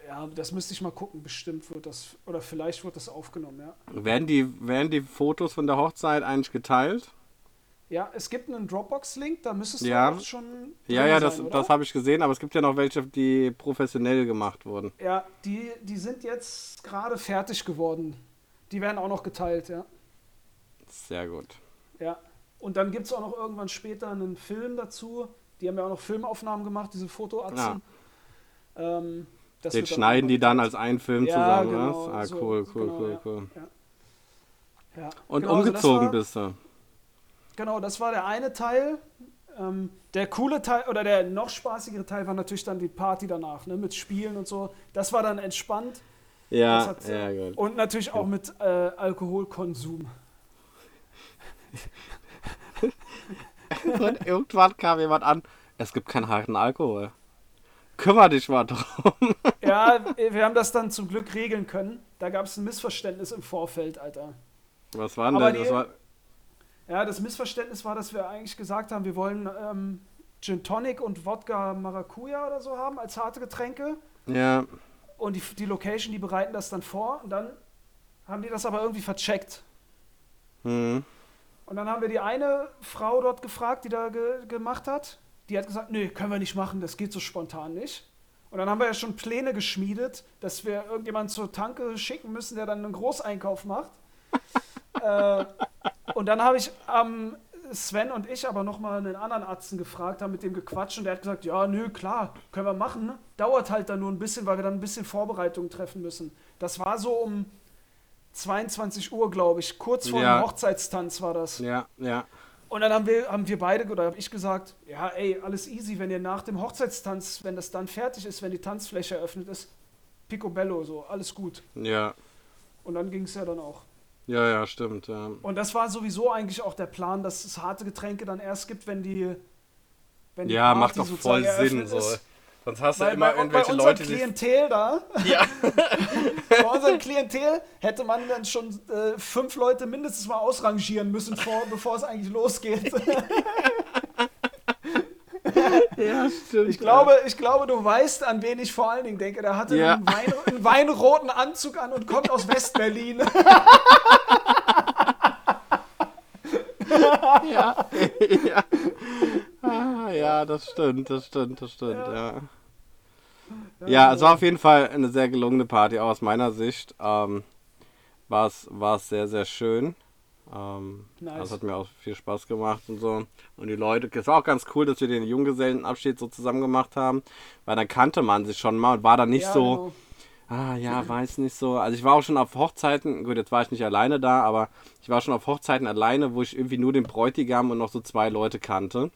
Ja, das müsste ich mal gucken. Bestimmt wird das, oder vielleicht wird das aufgenommen, ja. Werden die, werden die Fotos von der Hochzeit eigentlich geteilt? Ja, es gibt einen Dropbox-Link, da müsstest Ja. du auch schon. Ja, ja, das, sein, oder? das habe ich gesehen, aber es gibt ja noch welche, die professionell gemacht wurden. Ja, die, die sind jetzt gerade fertig geworden. Die werden auch noch geteilt, ja. Sehr gut. Ja. Und dann gibt es auch noch irgendwann später einen Film dazu. Die haben ja auch noch Filmaufnahmen gemacht, diese Fotoatzen. Ähm, das Den schneiden die dann als einen Film Ja, zusammen, genau, was? Ah, so- cool, cool, genau, cool, ja. cool. Ja, Und genau, also umgezogen war, bist du. Genau, das war der eine Teil. Ähm, der coole Teil oder der noch spaßigere Teil war natürlich dann die Party danach, ne, mit Spielen und so. Das war dann entspannt. Ja, ja, gut. Und natürlich auch mit äh, Alkoholkonsum. Und irgendwann kam jemand an, es gibt keinen harten Alkohol. Kümmer dich mal drum. Ja, wir haben das dann zum Glück regeln können. Da gab es ein Missverständnis im Vorfeld, Alter. Was war denn das? war, Ja, das Missverständnis war, dass wir eigentlich gesagt haben, wir wollen ähm, Gin Tonic und Wodka Maracuja oder so haben als harte Getränke. ja, Und die, die Location, die bereiten das dann vor. Und dann haben die das aber irgendwie vercheckt. hm. Und dann haben wir die eine Frau dort gefragt, die da ge gemacht hat. Die hat gesagt, nee, können wir nicht machen, das geht so spontan nicht. Und dann haben wir ja schon Pläne geschmiedet, dass wir irgendjemanden zur Tanke schicken müssen, der dann einen Großeinkauf macht. äh, und dann habe ich ähm, Sven und ich aber nochmal einen anderen Atzen gefragt, haben mit dem gequatscht und der hat gesagt, ja, nö, klar, können wir machen. ne? Dauert halt dann nur ein bisschen, weil wir dann ein bisschen Vorbereitungen treffen müssen. Das war so um 22 Uhr, glaube ich, kurz vor Ja. dem Hochzeitstanz war das. ja, ja. Und dann haben wir, haben wir beide, oder habe ich gesagt, ja, ey, alles easy, wenn ihr nach dem Hochzeitstanz, wenn das dann fertig ist, wenn die Tanzfläche eröffnet ist, picobello, so, alles gut. Ja, Und dann ging es ja dann auch. Ja, ja, stimmt. Ja. Und das war sowieso eigentlich auch der Plan, dass es harte Getränke dann erst gibt, wenn die, wenn die Ja, Party macht doch voll Sinn. So. ist. Sonst hast du Weil immer bei, irgendwelche bei unserem Leute, die. Klientel da, Ja, bei unserem Klientel hätte man dann schon äh, fünf Leute mindestens mal ausrangieren müssen, vor, bevor es eigentlich losgeht. ja, stimmt. Ich glaube, ich glaube, du weißt, an wen ich vor allen Dingen denke. Der hatte Ja. einen, Wein, einen weinroten Anzug an und kommt aus Westberlin. Ja. ja. Ah, ja, das stimmt, das stimmt, das stimmt, ja. Ja, es war auf jeden Fall eine sehr gelungene Party, auch aus meiner Sicht. Ähm, war es war es sehr, sehr schön. Ähm, Nice. Das hat mir auch viel Spaß gemacht und so. Und die Leute, es war auch ganz cool, dass wir den Junggesellenabschied so zusammen gemacht haben, weil dann kannte man sich schon mal und war dann nicht Ja, so, genau. Ah ja, weiß nicht so. Also ich war auch schon auf Hochzeiten, gut, jetzt war ich nicht alleine da, aber ich war schon auf Hochzeiten alleine, wo ich irgendwie nur den Bräutigam und noch so zwei Leute kannte.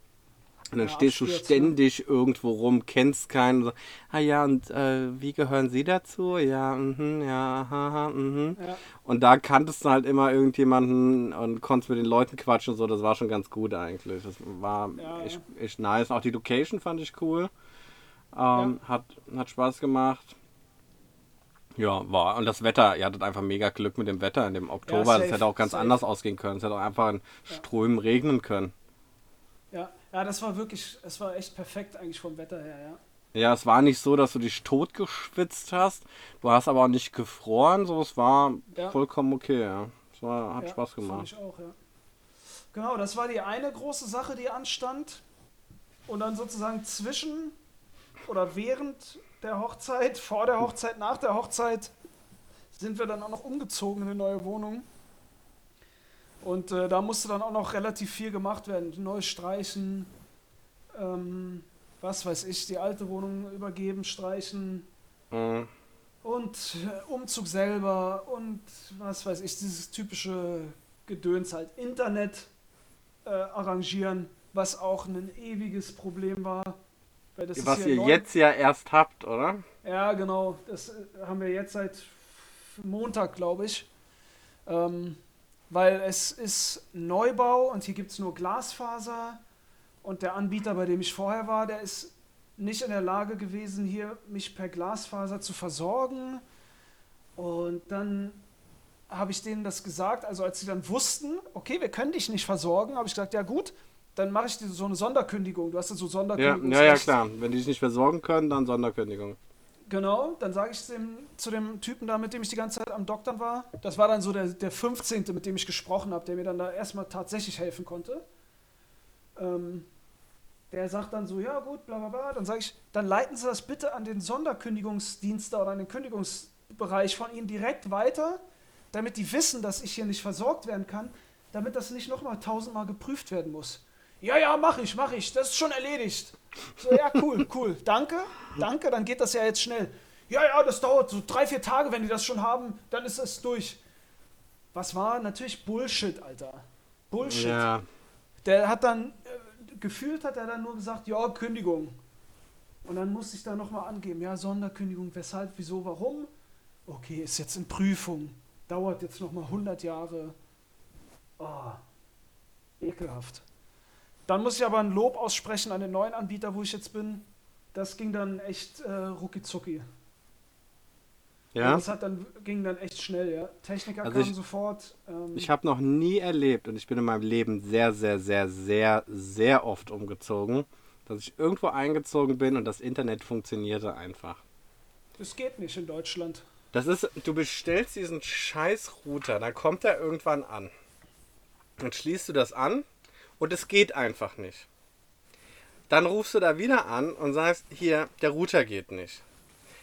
Und dann Ja, stehst du abstürzen. ständig irgendwo rum, kennst keinen. So, ah ja, und äh, wie gehören Sie dazu? Ja, mhm, ja, haha, mhm. Ja. Und da kanntest du halt immer irgendjemanden und konntest mit den Leuten quatschen und so. Das war schon ganz gut eigentlich. Das war Ja, echt, echt nice. Auch die Location fand ich cool. Ähm, hat, hat Spaß gemacht. Ja, war. Und das Wetter, ihr hattet einfach mega Glück mit dem Wetter in dem Oktober. das safe, hätte auch ganz safe. anders ausgehen können. Es hätte auch einfach in Strömen regnen können. Ja. ja, das war wirklich, es war echt perfekt eigentlich vom Wetter her, ja. Ja, es war nicht so, dass du dich totgeschwitzt hast. Du hast aber auch nicht gefroren. So, es war Ja. vollkommen okay, ja. Es war, hat ja, Spaß gemacht. ich auch, ja. Genau, das war die eine große Sache, die anstand. Und dann sozusagen zwischen oder während der Hochzeit, vor der Hochzeit, nach der Hochzeit sind wir dann auch noch umgezogen in eine neue Wohnung. Und äh, da musste dann auch noch relativ viel gemacht werden. Neu streichen, ähm, was weiß ich, die alte Wohnung übergeben, streichen Mhm. und äh, Umzug selber und was weiß ich, dieses typische Gedöns halt. Internet äh, arrangieren, was auch ein ewiges Problem war. Was ihr neu- jetzt ja erst habt, oder? Ja, genau. Das äh, haben wir jetzt seit Montag, glaube ich. Ähm, weil es ist Neubau und hier gibt es nur Glasfaser. Und der Anbieter, bei dem ich vorher war, der ist nicht in der Lage gewesen, hier mich per Glasfaser zu versorgen. Und dann habe ich denen das gesagt, also als sie dann wussten, okay, wir können dich nicht versorgen, habe ich gesagt, ja gut, dann mache ich dir so eine Sonderkündigung. Du hast ja so Ja, Sonderkündigung. ja, ja, klar. Wenn die dich nicht versorgen können, dann Sonderkündigung. Genau, dann sage ich dem, zu dem Typen da, mit dem ich die ganze Zeit am Doktern war. Das war dann so der, der 15., mit dem ich gesprochen habe, der mir dann da erstmal tatsächlich helfen konnte. Ähm, der sagt dann so, ja gut, bla bla bla. Dann sage ich, dann leiten Sie das bitte an den Sonderkündigungsdienst oder an den Kündigungsbereich von Ihnen direkt weiter, damit die wissen, dass ich hier nicht versorgt werden kann, damit das nicht nochmal tausendmal geprüft werden muss. Ja, ja, mach ich, mach ich, das ist schon erledigt. So, ja, cool, cool, danke, danke, dann geht das ja jetzt schnell. Ja, ja, das dauert so drei, vier Tage, wenn die das schon haben, dann ist es durch. Was war? Natürlich Bullshit, Alter. Bullshit. Ja. Der hat dann, äh, gefühlt hat er dann nur gesagt, ja, Kündigung. Und dann musste ich da nochmal angeben, ja, Sonderkündigung, weshalb, wieso, warum? Okay, ist jetzt in Prüfung. Dauert jetzt nochmal 100 Jahre. Oh, ekelhaft. Dann muss ich aber ein Lob aussprechen an den neuen Anbieter, wo ich jetzt bin. Das ging dann echt äh, rucki Ja. Das hat dann, ging dann echt schnell, ja. Techniker Also kamen ich- sofort. Ähm, Ich habe noch nie erlebt und ich bin in meinem Leben sehr, sehr, sehr, sehr, sehr oft umgezogen, dass ich irgendwo eingezogen bin und das Internet funktionierte einfach. das geht nicht in Deutschland. Das ist, du bestellst diesen scheiß Router, dann kommt er irgendwann an. Dann schließt du das an und es geht einfach nicht. Dann rufst du da wieder an und sagst, hier, der Router geht nicht.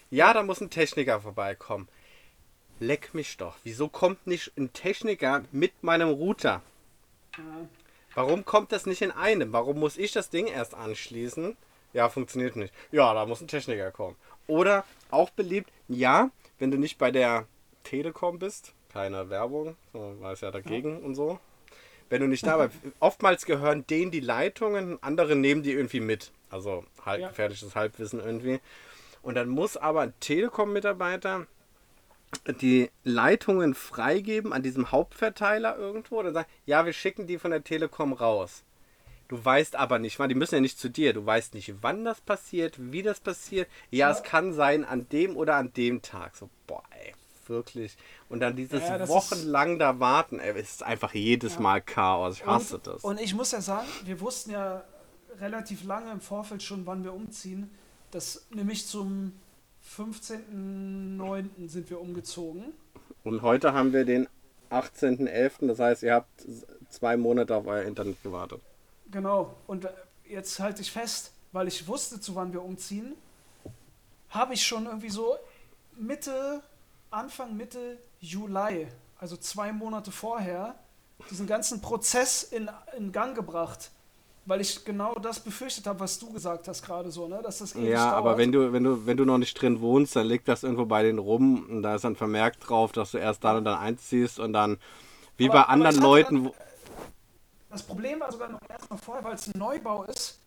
Ja, da muss ein Techniker vorbeikommen. Leck mich doch. Wieso kommt nicht ein Techniker mit meinem Router? Ja. Warum kommt das nicht in einem? Warum muss ich das Ding erst anschließen? Ja, funktioniert nicht. Ja, da muss ein Techniker kommen. Oder auch beliebt, ja, wenn du nicht bei der Telekom bist, keine Werbung, war es ja dagegen und so. Wenn du nicht da bist, oftmals gehören denen die Leitungen, andere nehmen die irgendwie mit. Also halb Ja. gefährliches Halbwissen irgendwie. Und dann muss aber ein Telekom-Mitarbeiter die Leitungen freigeben an diesem Hauptverteiler irgendwo. Dann sagt, ja, wir schicken die von der Telekom raus. Du weißt aber nicht, die müssen ja nicht zu dir. Du weißt nicht, wann das passiert, wie das passiert. Ja, Ja. es kann sein an dem oder an dem Tag. So, boah, ey, wirklich. Und dann dieses Ja, wochenlang da warten, ey, es ist einfach jedes Mal Chaos. Ich hasse und, das. Und ich muss ja sagen, wir wussten ja relativ lange im Vorfeld schon, wann wir umziehen. Das nämlich zum 15.09. sind wir umgezogen. Und heute haben wir den 18.11., das heißt, ihr habt zwei Monate auf euer Internet gewartet. Genau. Und jetzt halte ich fest, weil ich wusste, zu wann wir umziehen, habe ich schon irgendwie so Mitte, Anfang Mitte Juli, also zwei Monate vorher, diesen ganzen Prozess in, in Gang gebracht. weil ich genau das befürchtet habe, was du gesagt hast gerade so, ne? Dass das ewig Ja, dauert. aber wenn du, wenn du, wenn du noch nicht drin wohnst, dann liegt das irgendwo bei denen rum und da ist dann vermerkt drauf, dass du erst dann und dann einziehst und dann wie aber, bei anderen Leuten. Dann, das Problem war sogar noch erstmal vorher, weil es ein Neubau ist,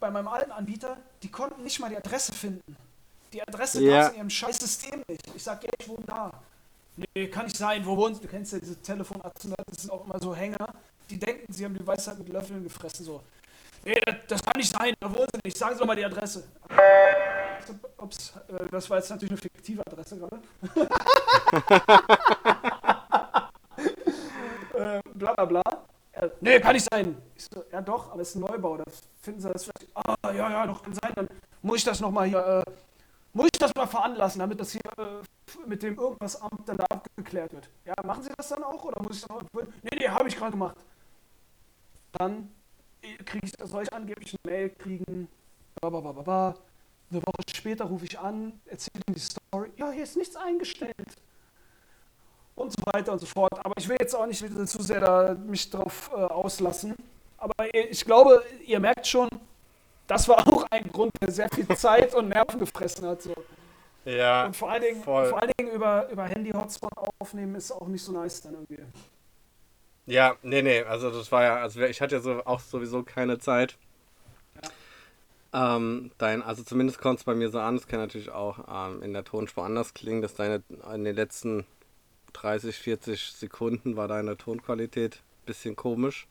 bei meinem alten Anbieter, die konnten nicht mal die Adresse finden. Die Adresse ja. es in ihrem scheiß System nicht. Ich sag, ja, ich wohne da. Nee, kann nicht sein. Wo wohnst du? Du kennst ja diese Telefon das sind auch immer so Hänger. Die denken, sie haben die Weisheit mit Löffeln gefressen. So. Nee, das, das kann nicht sein. Da wohnen sie nicht. Sagen Sie doch mal die Adresse. Ups, äh, das war jetzt natürlich eine fiktive Adresse gerade. äh, bla bla bla. Ja, nee, kann nicht sein. Ich so, ja doch, aber es ist ein Neubau. Da finden sie das vielleicht. Ah, ja, ja, doch, kann sein. Dann muss ich das nochmal hier, äh, muss ich das mal veranlassen, damit das hier äh, mit dem irgendwas Amt dann da abgeklärt wird. Ja, machen Sie das dann auch oder muss ich das auch? Nee, nee, habe ich gerade gemacht. Dann kriege ich, soll ich angeblich eine Mail kriegen, babababa. eine Woche später rufe ich an, erzähle ihm die Story, ja, hier ist nichts eingestellt. Und so weiter und so fort. Aber ich will jetzt auch nicht zu sehr da mich drauf äh, auslassen. Aber ich glaube, ihr merkt schon, das war auch ein Grund, der sehr viel Zeit und Nerven gefressen hat. So. Ja. Und vor allen Dingen, vor allen Dingen über, über Handy-Hotspot aufnehmen ist auch nicht so nice dann irgendwie. Ja, nee, nee, also das war ja, also ich hatte ja so auch sowieso keine Zeit. Ja. Ähm, dein, also zumindest kommt es bei mir so an, es kann natürlich auch ähm, in der Tonspur anders klingen, dass deine in den letzten 30, 40 Sekunden war deine Tonqualität ein bisschen komisch.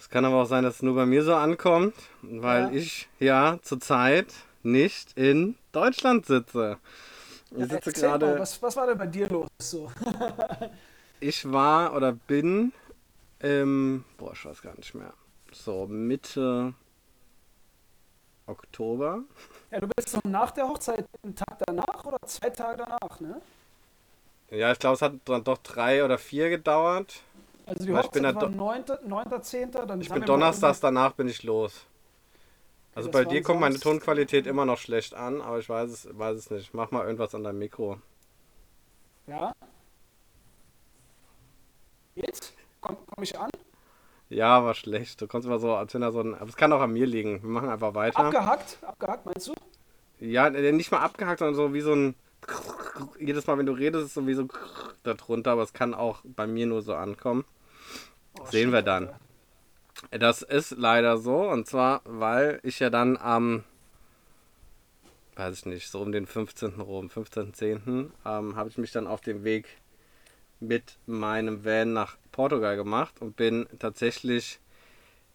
Es kann aber auch sein, dass es nur bei mir so ankommt, weil ja. ich ja zurzeit nicht in Deutschland sitze. Ich sitze gerade. Was, was war denn bei dir los so? ich war oder bin im, boah, ich weiß gar nicht mehr, so Mitte Oktober. Ja, du bist noch nach der Hochzeit, einen Tag danach oder zwei Tage danach, ne? Ja, ich glaube, es hat dann doch drei oder vier gedauert. Also die Hochzeit war 9., 9., 10., dann Ich bin donnerstags danach bin ich los. Also okay, bei dir kommt meine Tonqualität immer noch schlecht an, aber ich weiß es, weiß es nicht. Mach mal irgendwas an deinem Mikro. Ja? Jetzt? Komm, komm ich an? Ja, war schlecht. Du kommst immer so, als wenn da so ein. Aber es kann auch an mir liegen. Wir machen einfach weiter. Abgehackt? Abgehackt, meinst du? Ja, nicht mal abgehackt, sondern so wie so ein. Jedes Mal, wenn du redest, ist so wie so da drunter, aber es kann auch bei mir nur so ankommen. Oh, Sehen wir dann. Das ist leider so, und zwar, weil ich ja dann am, weiß ich nicht, so um den 15. rum, 15.10. Ähm, habe ich mich dann auf dem Weg mit meinem Van nach Portugal gemacht und bin tatsächlich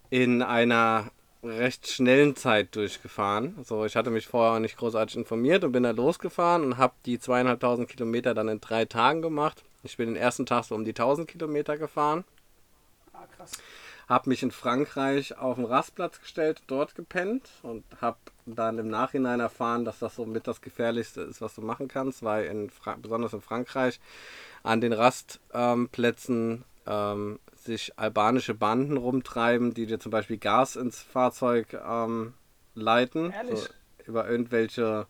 in einer recht schnellen Zeit durchgefahren. Also ich hatte mich vorher nicht großartig informiert und bin da losgefahren und habe die zweieinhalbtausend Kilometer dann in drei Tagen gemacht. Ich bin den ersten Tag so um die 1000 Kilometer gefahren. Krass. Habe mich in Frankreich auf den Rastplatz gestellt, dort gepennt und habe dann im Nachhinein erfahren, dass das so mit das Gefährlichste ist, was du machen kannst, weil in Fra besonders in Frankreich an den Rastplätzen ähm, sich albanische Banden rumtreiben, die dir zum Beispiel Gas ins Fahrzeug ähm, leiten. So, über irgendwelche,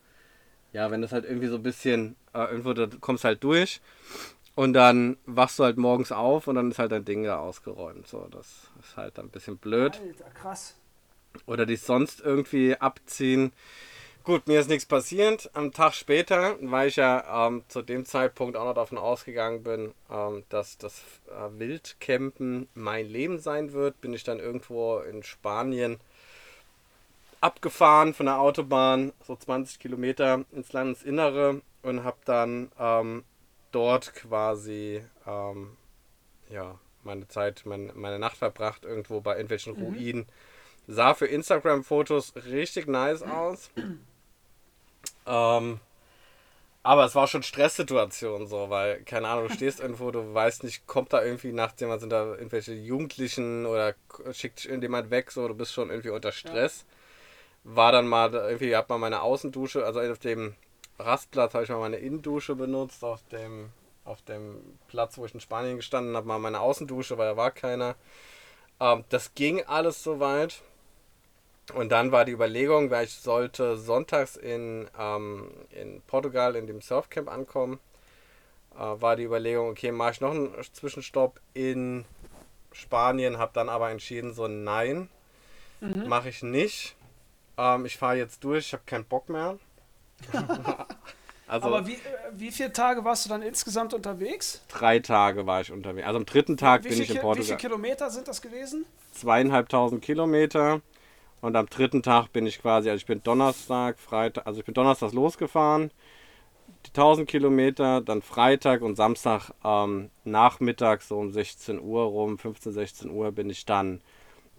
ja, wenn das halt irgendwie so ein bisschen, äh, irgendwo, da kommst halt durch und dann wachst du halt morgens auf und dann ist halt dein Ding da ausgeräumt. So, das ist halt ein bisschen blöd. Alter, krass. Oder dich sonst irgendwie abziehen. Gut, mir ist nichts passiert. Am Tag später, weil ich ja ähm, zu dem Zeitpunkt auch noch davon ausgegangen bin, ähm, dass das äh, Wildcampen mein Leben sein wird, bin ich dann irgendwo in Spanien abgefahren von der Autobahn, so 20 Kilometer ins Landesinnere und habe dann ähm, dort quasi ähm, ja, meine Zeit, meine, meine Nacht verbracht, irgendwo bei irgendwelchen mhm. Ruinen. Sah für Instagram-Fotos richtig nice aus. Ähm, aber es war schon Stresssituation so, weil, keine Ahnung, du stehst irgendwo, du weißt nicht, kommt da irgendwie nachts jemand, sind da irgendwelche Jugendlichen oder schickt dich irgendjemand weg, so, du bist schon irgendwie unter Stress. Ja. War dann mal, irgendwie hat man meine Außendusche, also auf dem Rastplatz habe ich mal meine Innendusche benutzt, auf dem, auf dem Platz, wo ich in Spanien gestanden habe, mal meine Außendusche, weil da war keiner. Ähm, das ging alles soweit. Und dann war die Überlegung, weil ich sollte sonntags in, ähm, in Portugal in dem Surfcamp ankommen, äh, war die Überlegung, okay, mache ich noch einen Zwischenstopp in Spanien, habe dann aber entschieden, so nein, mhm. mache ich nicht. Ähm, ich fahre jetzt durch, ich habe keinen Bock mehr. also, Aber wie, wie viele Tage warst du dann insgesamt unterwegs? Drei Tage war ich unterwegs. Also am dritten Tag bin ich in Portugal. Wie viele Kilometer sind das gewesen? Zweieinhalbtausend Kilometer. Und am dritten Tag bin ich quasi, also ich bin Donnerstag, Freitag, also ich bin Donnerstag losgefahren, die 1000 Kilometer, dann Freitag und Samstag ähm, Nachmittag, so um 16 Uhr rum, 15, 16 Uhr bin ich dann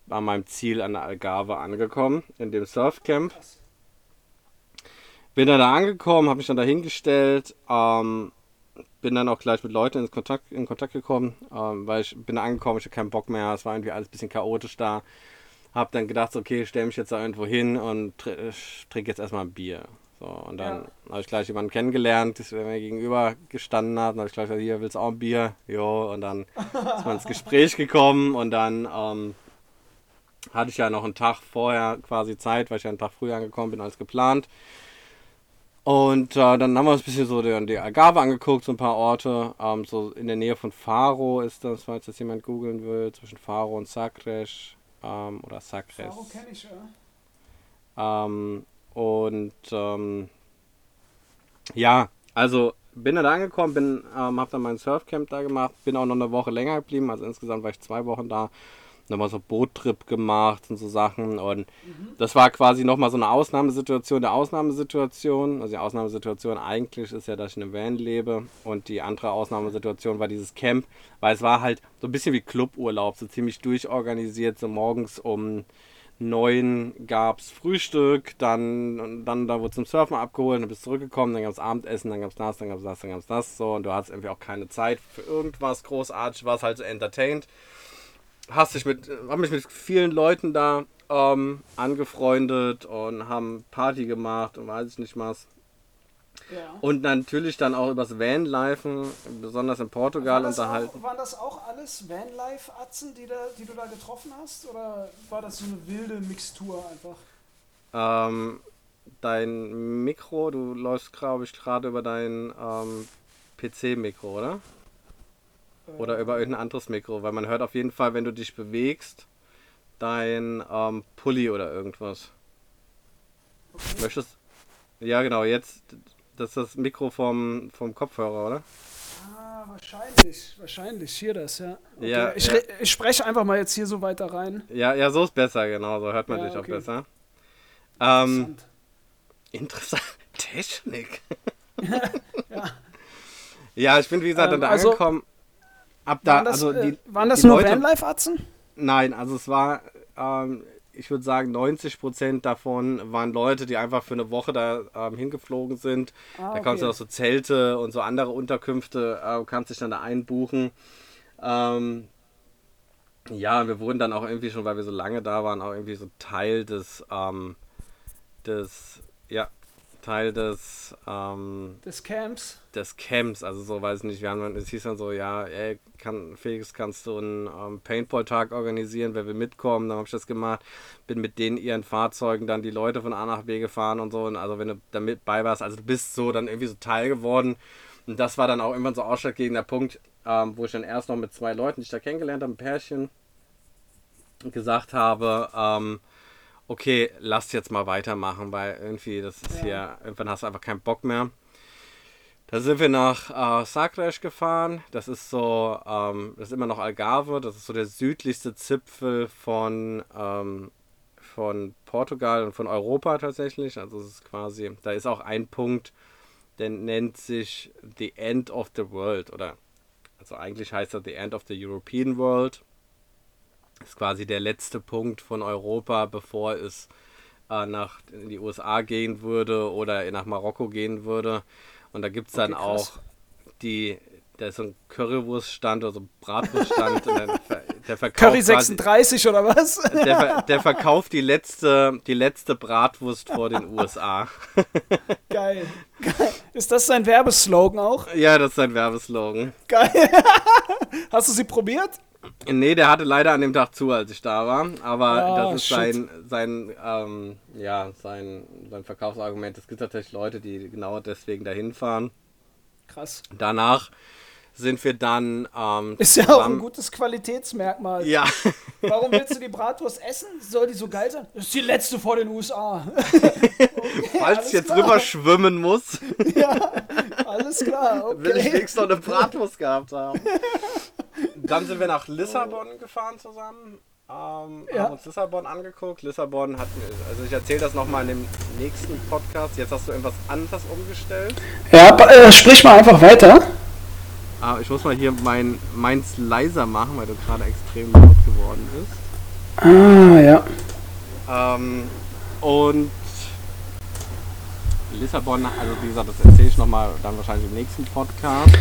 an meinem Ziel an der Algarve angekommen, in dem Surfcamp. Bin dann da angekommen, habe mich dann dahingestellt, ähm, bin dann auch gleich mit Leuten in Kontakt, in Kontakt gekommen, ähm, weil ich bin da angekommen, ich hatte keinen Bock mehr, es war irgendwie alles ein bisschen chaotisch da. Hab dann gedacht, okay, ich stelle mich jetzt da irgendwo hin und tr trinke jetzt erstmal ein Bier. So, und dann ja. habe ich gleich jemanden kennengelernt, der mir gegenüber gestanden hat. Und habe ich gleich gesagt, hier, willst du auch ein Bier? Jo, und dann ist man ins Gespräch gekommen und dann ähm, hatte ich ja noch einen Tag vorher quasi Zeit, weil ich ja einen Tag früher angekommen bin als geplant. Und äh, dann haben wir uns ein bisschen so die, die Algarve angeguckt, so ein paar Orte. Ähm, so in der Nähe von Faro ist das, falls das jemand googeln will, zwischen Faro und Sagres ähm, oder Sagres. Faro kenne ich, ja. Ähm, und ähm, ja, also bin dann angekommen, bin, ähm, habe dann mein Surfcamp da gemacht, bin auch noch eine Woche länger geblieben, also insgesamt war ich zwei Wochen da. Nochmal so Boottrip gemacht und so Sachen. Und mhm. das war quasi nochmal so eine Ausnahmesituation der Ausnahmesituation. Also die Ausnahmesituation eigentlich ist ja, dass ich in einem Van lebe. Und die andere Ausnahmesituation war dieses Camp, weil es war halt so ein bisschen wie Cluburlaub, so ziemlich durchorganisiert, so morgens um neun gab es Frühstück, dann, dann da wurde zum Surfen abgeholt, dann bist du zurückgekommen, dann gab es Abendessen, dann gab es das, dann gab es das, dann gab es das, so und du hattest irgendwie auch keine Zeit für irgendwas großartig, warst halt so entertained. Hast dich mit, hab mich mit vielen Leuten da ähm, angefreundet und haben Party gemacht und weiß ich nicht was. Und natürlich dann auch übers Vanlifen, besonders in Portugal war unterhalten. Auch, waren das auch alles Vanlife-Atzen, die, die du da getroffen hast? Oder war das so eine wilde Mixtur einfach? Ähm, dein Mikro, du läufst, glaube ich, gerade über dein ähm, PC-Mikro, oder? Oder über irgendein anderes Mikro, weil man hört auf jeden Fall, wenn du dich bewegst, dein ähm, Pulli oder irgendwas. Okay. Möchtest. Ja, genau, jetzt das ist das Mikro vom, vom Kopfhörer, oder? Ah, wahrscheinlich. Wahrscheinlich. Hier das, ja. Okay. ja ich, ja. ich, spreche einfach mal jetzt hier so weiter rein. Ja, ja, so ist besser, genau. So hört man ja, dich okay. auch besser. Ähm, interessant. interessant. Technik. ja. ja, ich bin wie gesagt ähm, dann also, angekommen. Ab da, waren das, also die, äh, waren das nur Vanlife-Atzen? Nein, also es war ähm, ich würde sagen, 90 Prozent davon waren Leute, die einfach für eine Woche da ähm, hingeflogen sind. Ah, okay. Da kannst du auch so Zelte und so andere Unterkünfte, äh, kannst dich dann da einbuchen. Ähm, ja, wir wurden dann auch irgendwie schon, weil wir so lange da waren, auch irgendwie so Teil des, ähm, des, ja, Teil des, ähm, des Camps. Des Camps, also so weiß ich nicht, wir haben, es hieß dann so, ja, ey, kann, Felix, kannst du einen ähm, Paintball-Tag organisieren, wer will mitkommen, dann habe ich das gemacht, bin mit denen ihren Fahrzeugen dann die Leute von A nach B gefahren und so, und also wenn du da mit bei warst, also du bist so dann irgendwie so Teil geworden. Und das war dann auch irgendwann so ausschlaggebender Punkt, ähm, wo ich dann erst noch mit zwei Leuten, die ich da kennengelernt habe, ein Pärchen, gesagt habe, ähm, okay, lass jetzt mal weitermachen, weil irgendwie, das ist ja. hier, irgendwann hast du einfach keinen Bock mehr. Da sind wir nach äh, Sagres gefahren. Das ist so, ähm, das ist immer noch Algarve. Das ist so der südlichste Zipfel von, ähm, von Portugal und von Europa tatsächlich. Also es ist quasi, da ist auch ein Punkt, der nennt sich The End of the World. Oder, also eigentlich heißt er The End of the European World. Das ist quasi der letzte Punkt von Europa, bevor es äh, nach in die USA gehen würde oder nach Marokko gehen würde. Und da gibt es dann okay, auch die, da ist so ein Currywurststand oder so ein Bratwurststand. der, der verkauft Curry 36 quasi, oder was? Der, der, verkauft die letzte, die letzte Bratwurst vor den USA. Geil. Geil. Ist das sein Werbeslogan auch? Ja, das ist sein Werbeslogan. Geil. Hast du sie probiert? Nee, der hatte leider an dem Tag zu, als ich da war. Aber ah, das ist shit. sein, sein, ähm, ja, sein, sein Verkaufsargument. Es gibt tatsächlich Leute, die genau deswegen dahin fahren. Krass. Danach sind wir dann. Ähm, ist ja auch ein gutes Qualitätsmerkmal. Ja. Warum willst du die Bratwurst essen? Soll die so geil sein? Das ist die letzte vor den USA. okay, Falls ich jetzt klar. rüber schwimmen muss. ja, alles klar. Okay. Will ich wenigstens noch eine Bratwurst gehabt haben. Dann sind wir nach Lissabon gefahren zusammen. Ähm, ja. haben uns Lissabon angeguckt. Lissabon hat, also ich erzähle das nochmal in dem nächsten Podcast. Jetzt hast du irgendwas anderes umgestellt. Ja, äh, sprich mal einfach weiter. Ah, ich muss mal hier mein meins leiser machen, weil du gerade extrem laut geworden bist. Ah, ja. Ähm, und Lissabon, also wie gesagt, das erzähle ich nochmal dann wahrscheinlich im nächsten Podcast.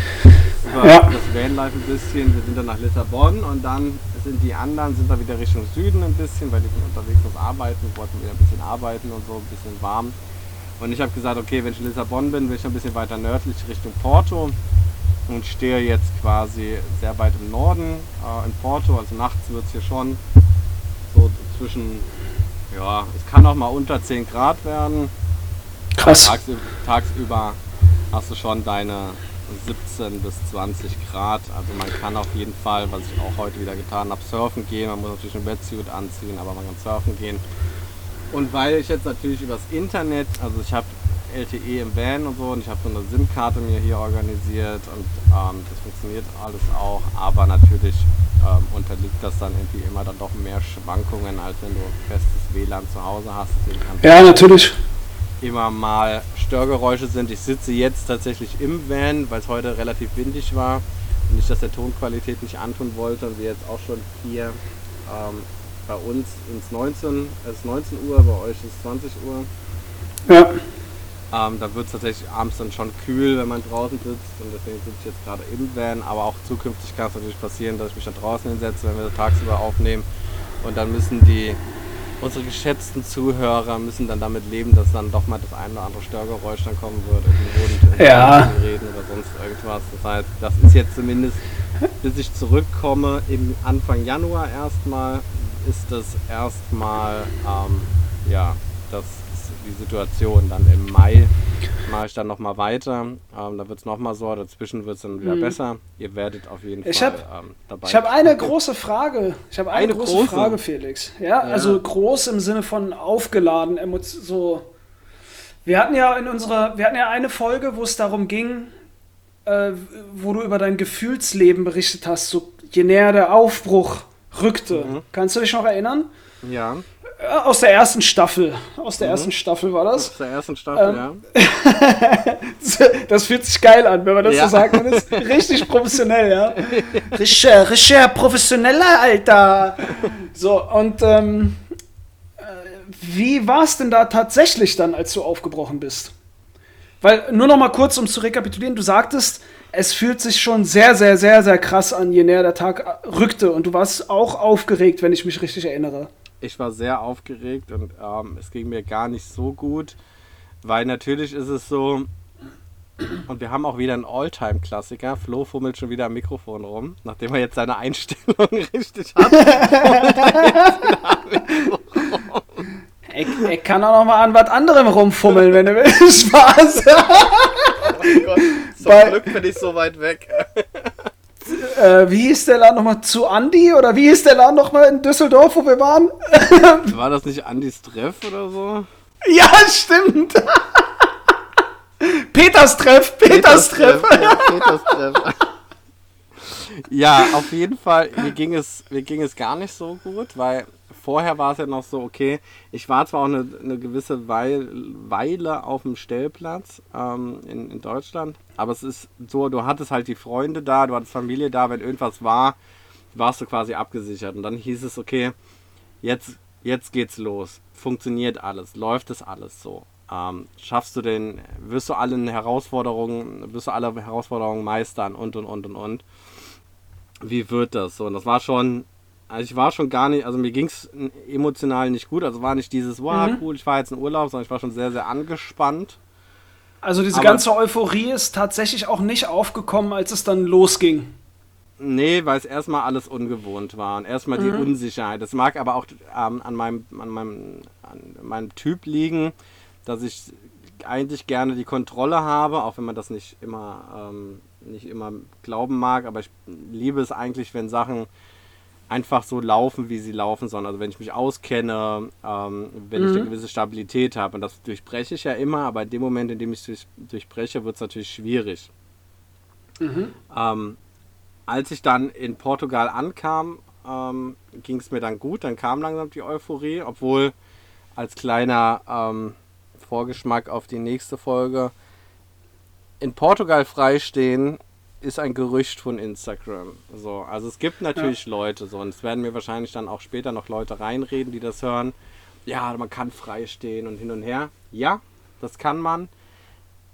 Über ja. das Vanlife ein bisschen. Wir sind dann nach Lissabon und dann sind die anderen, sind da wieder Richtung Süden ein bisschen, weil die sind unterwegs was arbeiten, wollten wieder ein bisschen arbeiten und so, ein bisschen warm. Und ich habe gesagt, okay, wenn ich in Lissabon bin, will ich ein bisschen weiter nördlich Richtung Porto und stehe jetzt quasi sehr weit im Norden äh, in Porto. Also nachts wird es hier schon so zwischen, ja, es kann auch mal unter 10 Grad werden. Krass. Tagsüber, tagsüber hast du schon deine 17 bis 20 Grad. Also man kann auf jeden Fall, was ich auch heute wieder getan habe, surfen gehen. Man muss natürlich ein Wetsuit anziehen, aber man kann surfen gehen. Und weil ich jetzt natürlich übers Internet, also ich habe LTE im Van und so und ich habe so eine SIM-Karte mir hier organisiert und ähm, das funktioniert alles auch, aber natürlich ähm, unterliegt das dann irgendwie immer dann doch mehr Schwankungen, als wenn du festes WLAN zu Hause hast. ja, natürlich. Immer mal Störgeräusche sind. Ich sitze jetzt tatsächlich im Van, weil es heute relativ windig war und ich das der Tonqualität nicht antun wollte und wir jetzt auch schon hier ähm, bei uns ins 19, es ist 19 Uhr, bei euch ist 20 Uhr. Ja. Ähm, da wird es tatsächlich abends dann schon kühl, wenn man draußen sitzt und deswegen sitze ich jetzt gerade im Van, aber auch zukünftig kann es natürlich passieren, dass ich mich da draußen hinsetze, wenn wir tagsüber aufnehmen und dann müssen die unsere geschätzten Zuhörer müssen dann damit leben, dass dann doch mal das eine oder andere Störgeräusch dann kommen wird, irgendwie ja. reden oder sonst irgendwas. Das heißt, das ist jetzt zumindest, bis ich zurückkomme, im Anfang Januar erstmal, ist das erstmal, ähm, ja, das die Situation. Dann im Mai mache ich dann nochmal weiter. Ähm, da wird es nochmal so, dazwischen wird es dann wieder mhm. besser. Ihr werdet auf jeden ich Fall hab, ähm, dabei. Ich habe eine große Frage. Ich habe eine, eine, große, große, Frage, Felix. Ja, ja, also groß im Sinne von aufgeladen, so. Wir hatten ja in unserer, wir hatten ja eine Folge, wo es darum ging, äh, wo du über dein Gefühlsleben berichtet hast, so je näher der Aufbruch rückte. Mhm. Kannst du dich noch erinnern? Ja. Äh, aus der ersten Staffel. Aus der mhm. ersten Staffel war das. Aus der ersten Staffel, ähm, ja. das fühlt sich geil an, wenn man das ja. so sagt. Man ist richtig professionell, ja. Rischer, rischer, professioneller, Alter. So, und ähm, äh, wie war es denn da tatsächlich dann, als du aufgebrochen bist? Weil, nur noch mal kurz, um zu rekapitulieren, du sagtest, es fühlt sich schon sehr, sehr, sehr, sehr krass an, je näher der Tag rückte. Und du warst auch aufgeregt, wenn ich mich richtig erinnere ich war sehr aufgeregt und ähm, es ging mir gar nicht so gut, weil natürlich ist es so, und wir haben auch wieder einen Alltime-Klassiker. Flo fummelt schon wieder am Mikrofon rum, nachdem er jetzt seine Einstellung richtig hat. er, er, kann auch noch mal an was anderem rumfummeln, wenn er will. Spaß. oh Gott, zum Bei, Glück bin ich so weit weg äh, wie hieß der Laden nochmal? Zu Andi? Oder wie hieß der Laden nochmal in Düsseldorf, wo wir waren? War das nicht Andis Treff oder so? Ja, stimmt. Peters Treff, Peters, Peters Treff. Treff. Ja, Peters Treff. ja, auf jeden Fall, mir ging, es, mir ging es gar nicht so gut, weil vorher war es ja noch so, okay, ich war zwar auch eine, eine gewisse Weile, auf dem Stellplatz ähm, in, in Deutschland, aber es ist so, du hattest halt die Freunde da, du hattest Familie da, wenn irgendwas war, warst du quasi abgesichert. Und dann hieß es, okay, jetzt, jetzt geht's los. Funktioniert alles, läuft es alles so. Ähm, schaffst du den, wirst du alle Herausforderungen, wirst du alle Herausforderungen meistern und und und und und. Wie wird das so? Und das war schon also ich war schon gar nicht, also mir ging es emotional nicht gut. Also war nicht dieses, wow, mhm. cool, ich war jetzt in Urlaub, sondern ich war schon sehr, sehr angespannt. Also diese Aber ganze Euphorie ist tatsächlich auch nicht aufgekommen, als es dann losging. Nee, weil es erstmal alles ungewohnt war und erstmal mhm. die Unsicherheit. Das mag aber auch ähm, an, meinem, an, meinem, an meinem Typ liegen, dass ich ich eigentlich gerne die Kontrolle habe, auch wenn man das nicht immer, ähm, nicht immer glauben mag, aber ich liebe es eigentlich, wenn Sachen einfach so laufen, wie sie laufen sollen. Also wenn ich mich auskenne, ähm, wenn mhm. ich eine gewisse Stabilität habe. Und das durchbreche ich ja immer, aber in dem Moment, in dem ich es durchbreche, wird es natürlich schwierig. Mhm. Ähm, als ich dann in Portugal ankam, ähm, ging es mir dann gut. Dann kam langsam die Euphorie, obwohl als kleiner ähm, Vorgeschmack auf die nächste Folge in Portugal freistehen ist ein Gerücht von Instagram. So, also es gibt natürlich ja. Leute, so, und es werden mir wahrscheinlich dann auch später noch Leute reinreden, die das hören. Ja, man kann freistehen und hin und her. Ja, das kann man.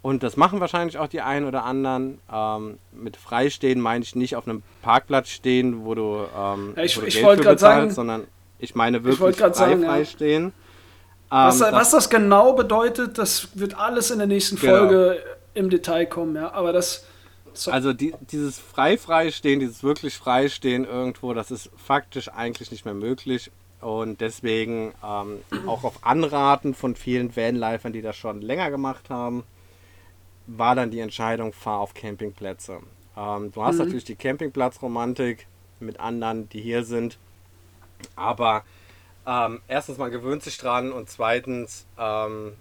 Und das machen wahrscheinlich auch die einen oder anderen. Ähm, mit Freistehen meine ich nicht auf einem Parkplatz stehen, wo du, ähm, ja, ich, wo du ich Geld für bezahlst, sagen, sondern ich meine wirklich ich frei sagen, freistehen. Ja. Was, ähm, was, das genau bedeutet, das wird alles in der nächsten genau. Folge genau. im Detail kommen, ja. Aber das. So. Also die, dieses frei freistehen, dieses wirklich freistehen irgendwo, das ist faktisch eigentlich nicht mehr möglich. Und deswegen ähm, auch auf Anraten von vielen Vanlifern, die das schon länger gemacht haben, war dann die Entscheidung, fahr auf Campingplätze. Ähm, du hast mhm. natürlich die Campingplatzromantik mit anderen, die hier sind. Aber ähm, erstens, man gewöhnt sich dran und zweitens, ähm,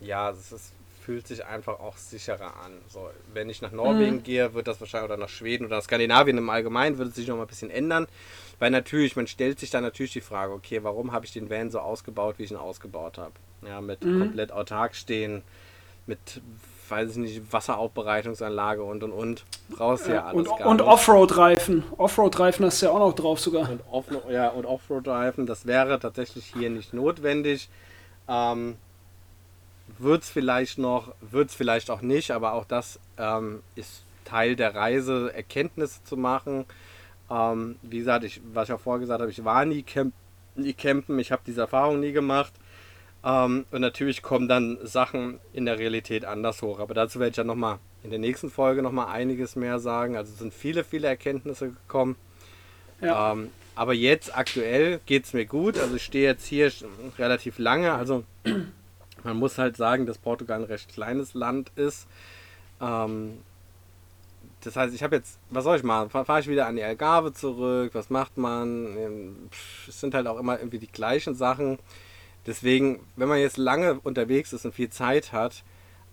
ja, es ist, fühlt sich einfach auch sicherer an. So, wenn ich nach Norwegen mhm. gehe, wird das wahrscheinlich oder nach Schweden oder Skandinavien im Allgemeinen, würde es sich noch mal ein bisschen ändern. Weil natürlich, man stellt sich dann natürlich die Frage, okay, warum habe ich den Van so ausgebaut, wie ich ihn ausgebaut habe? Ja, mit mhm. komplett autark stehen, mit weiß ich nicht, Wasseraufbereitungsanlage und und und. Brauchst ja, ja alles und, Und Offroad-Reifen. Offroad-Reifen hast du ja auch noch drauf sogar. Und Off ja, und Offroad-Reifen, das wäre tatsächlich hier nicht notwendig. Ähm, wird es vielleicht noch, wird es vielleicht auch nicht, aber auch das ähm, ist Teil der Reise, Erkenntnisse zu machen. Ähm, wie gesagt, ich, was ich auch vorher gesagt habe, ich war nie, camp nie campen, ich habe diese Erfahrung nie gemacht. Ähm, und natürlich kommen dann Sachen in der Realität anders hoch. Aber dazu werde ich ja nochmal in der nächsten Folge nochmal einiges mehr sagen. Also es sind viele, viele Erkenntnisse gekommen. Ja. Ähm, aber jetzt aktuell geht es mir gut. Also ich stehe jetzt hier relativ lange. Also man muss halt sagen, dass Portugal ein recht kleines Land ist. Ähm, das heißt, ich habe jetzt, was soll ich machen? Fahre ich wieder an die Algarve zurück? Was macht man? Ähm, es sind halt auch immer irgendwie die gleichen Sachen. Deswegen, wenn man jetzt lange unterwegs ist und viel Zeit hat,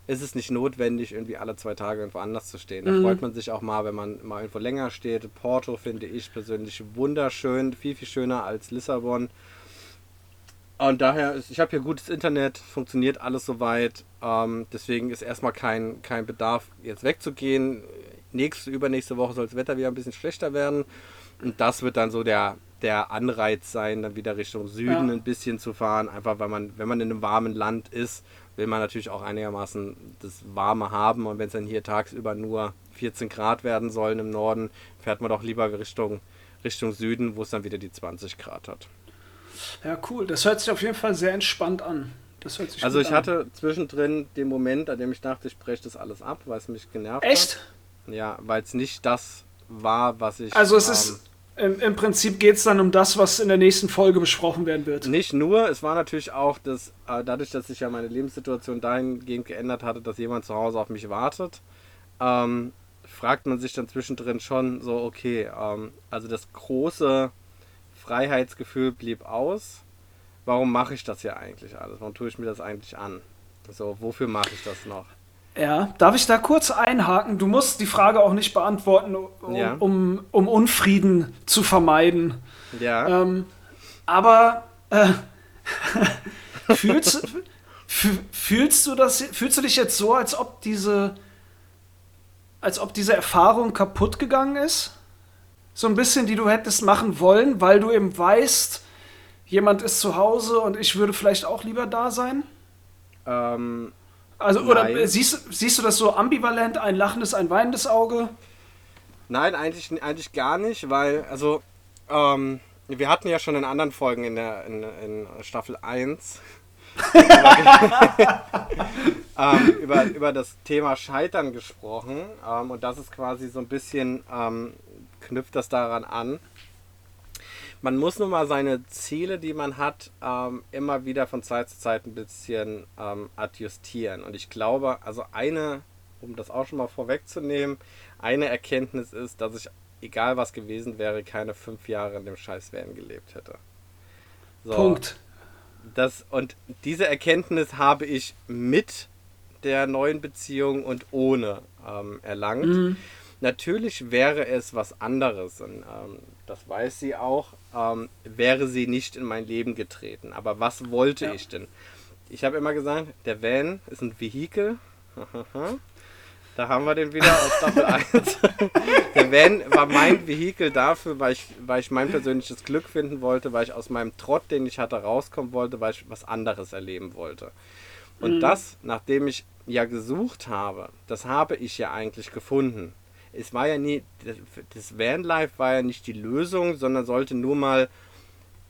ist es nicht notwendig, irgendwie alle zwei Tage irgendwo anders zu stehen. Da mhm. freut man sich auch mal, wenn man mal irgendwo länger steht. Porto finde ich persönlich wunderschön, viel, viel schöner als Lissabon. Und daher, ist, ich habe hier gutes Internet, funktioniert alles soweit. Ähm, deswegen ist erstmal kein, kein Bedarf, jetzt wegzugehen. Nächste, übernächste Woche soll das Wetter wieder ein bisschen schlechter werden. Und das wird dann so der, der Anreiz sein, dann wieder Richtung Süden ja. ein bisschen zu fahren. Einfach weil man, wenn man in einem warmen Land ist, will man natürlich auch einigermaßen das Warme haben. Und wenn es dann hier tagsüber nur 14 Grad werden sollen im Norden, fährt man doch lieber Richtung, Richtung Süden, wo es dann wieder die 20 Grad hat. Ja, cool. Das hört sich auf jeden Fall sehr entspannt an. also ich an. hatte zwischendrin den Moment, an dem ich dachte, ich breche das alles ab, weil es mich genervt Echt? hat. Echt? Ja, weil es nicht das war, was ich. Also es ähm, ist im, Im, Prinzip geht es dann um das, was in der nächsten Folge besprochen werden wird. Nicht nur, es war natürlich auch, dass äh, dadurch, dass sich ja meine Lebenssituation dahingehend geändert hatte, dass jemand zu Hause auf mich wartet, ähm, fragt man sich dann zwischendrin schon so, okay, ähm, also das große Freiheitsgefühl blieb aus. Warum mache ich das hier eigentlich alles? Warum tue ich mir das eigentlich an? So, wofür mache ich das noch? Ja, darf ich da kurz einhaken? Du musst die Frage auch nicht beantworten, um, ja. um, um Unfrieden zu vermeiden. Ja. Ähm, aber äh, fühlst, fühlst, du das, fühlst du dich jetzt so, als ob diese, als ob diese Erfahrung kaputt gegangen ist? So ein bisschen, die du hättest machen wollen, weil du eben weißt, jemand ist zu Hause und ich würde vielleicht auch lieber da sein? Ähm, also, oder siehst, siehst du das so ambivalent, ein lachendes, ein weinendes Auge? Nein, eigentlich, eigentlich gar nicht, weil, also, ähm, wir hatten ja schon in anderen Folgen in, der, in, in Staffel 1 ähm, über, über das Thema Scheitern gesprochen. Ähm, und das ist quasi so ein bisschen, ähm, knüpft das daran an. man muss nur mal seine Ziele, die man hat, ähm, immer wieder von Zeit zu Zeit ein bisschen ähm, adjustieren. Und ich glaube, also eine, um das auch schon mal vorwegzunehmen, eine Erkenntnis ist, dass ich, egal was gewesen wäre, keine fünf Jahre in dem Scheiß werden gelebt hätte. So, Punkt. Das, und diese Erkenntnis habe ich mit der neuen Beziehung und ohne ähm, erlangt. Mhm. Natürlich wäre es was anderes, und ähm, das weiß sie auch, ähm, wäre sie nicht in mein Leben getreten. Aber was wollte ja. ich denn? Ich habe immer gesagt, der Van ist ein Vehikel. Da haben wir den wieder aus Staffel 1. Der Van war mein Vehikel dafür, weil ich, weil ich mein persönliches Glück finden wollte, weil ich aus meinem Trott, den ich hatte, rauskommen wollte, weil ich was anderes erleben wollte. Und mhm. das, nachdem ich ja gesucht habe, das habe ich ja eigentlich gefunden es war ja nie, das Vanlife war ja nicht die Lösung, sondern sollte nur mal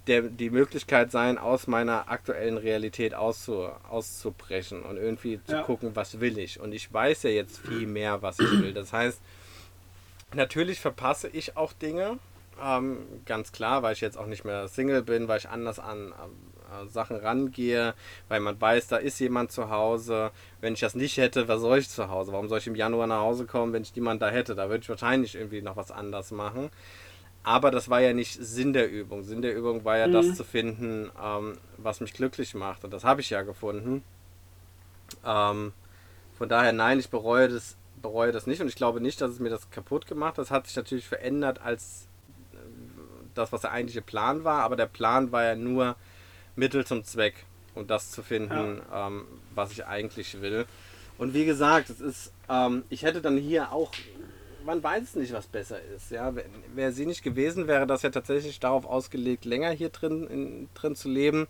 der, die Möglichkeit sein, aus meiner aktuellen Realität auszu, auszubrechen und irgendwie zu ja. gucken, was will ich. Und ich weiß ja jetzt viel mehr, was ich will. Das heißt, natürlich verpasse ich auch Dinge, ähm, ganz klar, weil ich jetzt auch nicht mehr Single bin, weil ich anders an äh, Sachen rangehe, weil man weiß, da ist jemand zu Hause. Wenn ich das nicht hätte, was soll ich zu Hause? Warum soll ich im Januar nach Hause kommen, wenn ich niemand da hätte? Da würde ich wahrscheinlich irgendwie noch was anders machen. Aber das war ja nicht Sinn der Übung. Sinn der Übung war ja mhm. das zu finden, ähm, was mich glücklich macht. Und das habe ich ja gefunden. Ähm, von daher, nein, ich bereue das, bereue das nicht und ich glaube nicht, dass es mir das kaputt gemacht hat. Das hat sich natürlich verändert als äh, das, was der eigentliche Plan war, aber der Plan war ja nur, Mittel zum Zweck, um das zu finden, ja. ähm, was ich eigentlich will. Und wie gesagt, es ist, ähm, ich hätte dann hier auch, man weiß nicht, was besser ist. Ja, wäre sie nicht gewesen, wäre das ja tatsächlich darauf ausgelegt, länger hier drin, in, drin zu leben.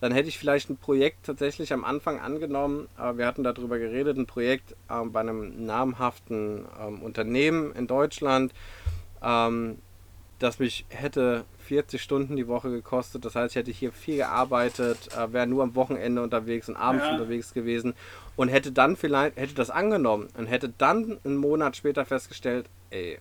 Dann hätte ich vielleicht ein Projekt tatsächlich am Anfang angenommen. Aber wir hatten darüber geredet, ein Projekt ähm, bei einem namhaften ähm, Unternehmen in Deutschland, ähm, das mich hätte 40 Stunden die Woche gekostet. Das heißt, ich hätte hier viel gearbeitet, äh, wäre nur am Wochenende unterwegs und abends ja. unterwegs gewesen und hätte dann vielleicht, hätte das angenommen und hätte dann einen Monat später festgestellt, ey,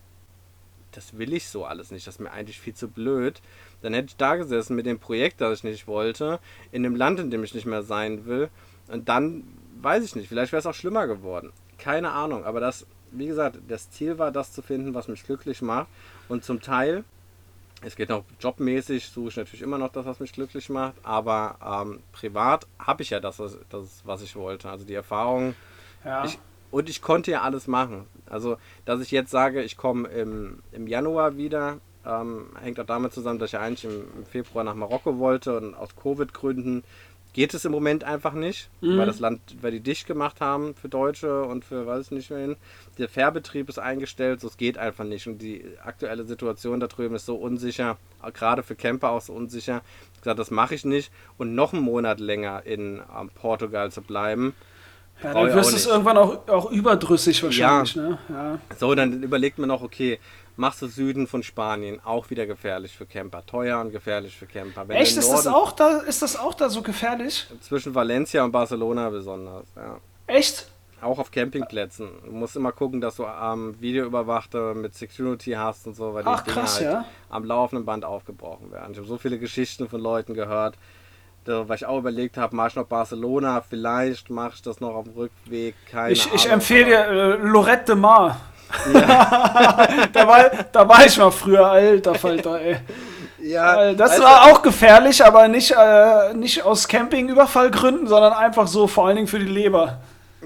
das will ich so alles nicht, das ist mir eigentlich viel zu blöd. Dann hätte ich da gesessen mit dem Projekt, das ich nicht wollte, in dem Land, in dem ich nicht mehr sein will. Und dann, weiß ich nicht, vielleicht wäre es auch schlimmer geworden. Keine Ahnung, aber das, wie gesagt, das Ziel war, das zu finden, was mich glücklich macht. Und zum Teil es geht noch jobmäßig, suche ich natürlich immer noch das, was mich glücklich macht, aber ähm, privat habe ich ja das, das, was ich wollte. Also die Erfahrung. Ja. Ich, und ich konnte ja alles machen. Also, dass ich jetzt sage, ich komme im, im Januar wieder, ähm, hängt auch damit zusammen, dass ich ja eigentlich im, im Februar nach Marokko wollte und aus Covid-Gründen geht es im Moment einfach nicht, mhm. weil das Land, weil die dicht gemacht haben für Deutsche und für weiß ich nicht mehr Der Fährbetrieb ist eingestellt, so es geht einfach nicht. Und die aktuelle Situation da drüben ist so unsicher, gerade für Camper auch so unsicher. Ich gesagt, das mache ich nicht. Und noch einen Monat länger in ähm, Portugal zu bleiben. Ja, dann wirst du es irgendwann auch, auch überdrüssig wahrscheinlich. Ja. Ne? ja. So, dann überlegt man noch, okay, machst du Süden von Spanien, auch wieder gefährlich für Camper. Teuer und gefährlich für Camper. Wenn Echt? Ist, das auch da, ist das auch da so gefährlich? Zwischen Valencia und Barcelona besonders, ja. Echt? Auch auf Campingplätzen. Du musst immer gucken, dass du am ähm, Videoüberwachte mit Security hast und so, weil Ach, die Dinge krass, halt ja? am laufenden Band aufgebrochen werden. Ich habe so viele Geschichten von Leuten gehört, weil ich auch überlegt habe, mach ich noch Barcelona, vielleicht mache ich das noch auf dem Rückweg. Keine ich, ich empfehle dir äh, Lorette de Mar. Ja. da, war, da war ich mal früher, alter Falter, ey. Ja, das also, war auch gefährlich, aber nicht, äh, nicht aus Campingüberfallgründen, sondern einfach so vor allen Dingen für die Leber.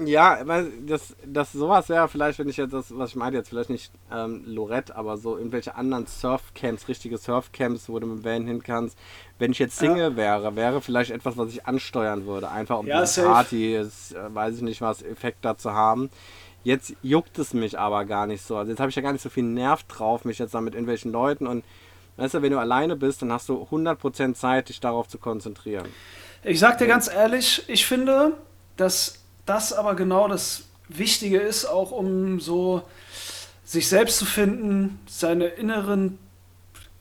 Ja, das, das sowas wäre vielleicht, wenn ich jetzt das, was ich meinte, jetzt vielleicht nicht ähm, Lorette, aber so irgendwelche anderen Surfcamps, richtige Surfcamps, wo du mit dem Van hin kannst. Wenn ich jetzt Single ja. wäre, wäre vielleicht etwas, was ich ansteuern würde, einfach um ja, die Party, äh, weiß ich nicht was, Effekt da zu haben. Jetzt juckt es mich aber gar nicht so. Also jetzt habe ich ja gar nicht so viel Nerv drauf, mich jetzt da mit irgendwelchen Leuten und weißt du, wenn du alleine bist, dann hast du 100% Zeit, dich darauf zu konzentrieren. Ich sag dir ganz ehrlich, ich finde, dass das aber genau das Wichtige ist, auch um so sich selbst zu finden, seine inneren,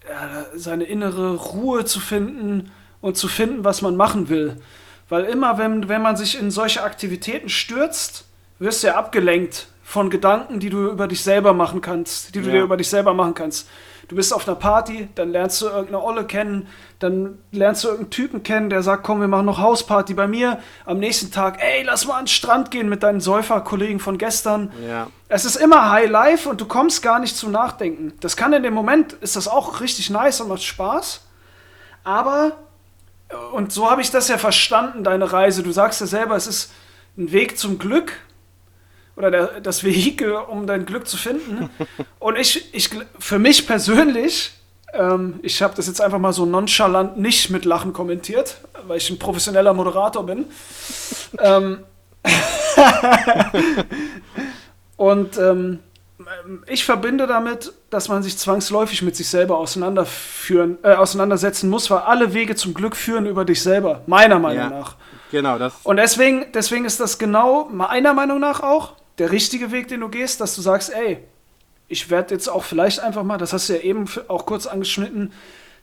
ja, seine innere Ruhe zu finden und zu finden, was man machen will. Weil immer, wenn, wenn man sich in solche Aktivitäten stürzt, wirst du ja abgelenkt von Gedanken, die du über dich selber machen kannst, die du Ja. dir über dich selber machen kannst. Du bist auf einer Party, dann lernst du irgendeine Olle kennen, dann lernst du irgendeinen Typen kennen, der sagt, komm, wir machen noch Hausparty bei mir. Am nächsten Tag, ey, lass mal an den Strand gehen mit deinen Säuferkollegen von gestern. Ja. Es ist immer High Life und du kommst gar nicht zum Nachdenken. Das kann in dem Moment, ist das auch richtig nice und macht Spaß. Aber, und so habe ich das ja verstanden, deine Reise. Du sagst ja selber, es ist ein Weg zum Glück oder der, das Vehikel, um dein Glück zu finden. Und ich, ich für mich persönlich, ähm, ich habe das jetzt einfach mal so nonchalant nicht mit Lachen kommentiert, weil ich ein professioneller Moderator bin. ähm, und ähm, ich verbinde damit, dass man sich zwangsläufig mit sich selber auseinanderführen, äh, auseinandersetzen muss, weil alle Wege zum Glück führen über dich selber, meiner Meinung Ja. nach. Genau, das. Und deswegen, deswegen ist das genau meiner Meinung nach auch der richtige Weg, den du gehst, dass du sagst, ey, ich werde jetzt auch vielleicht einfach mal, das hast du ja eben auch kurz angeschnitten,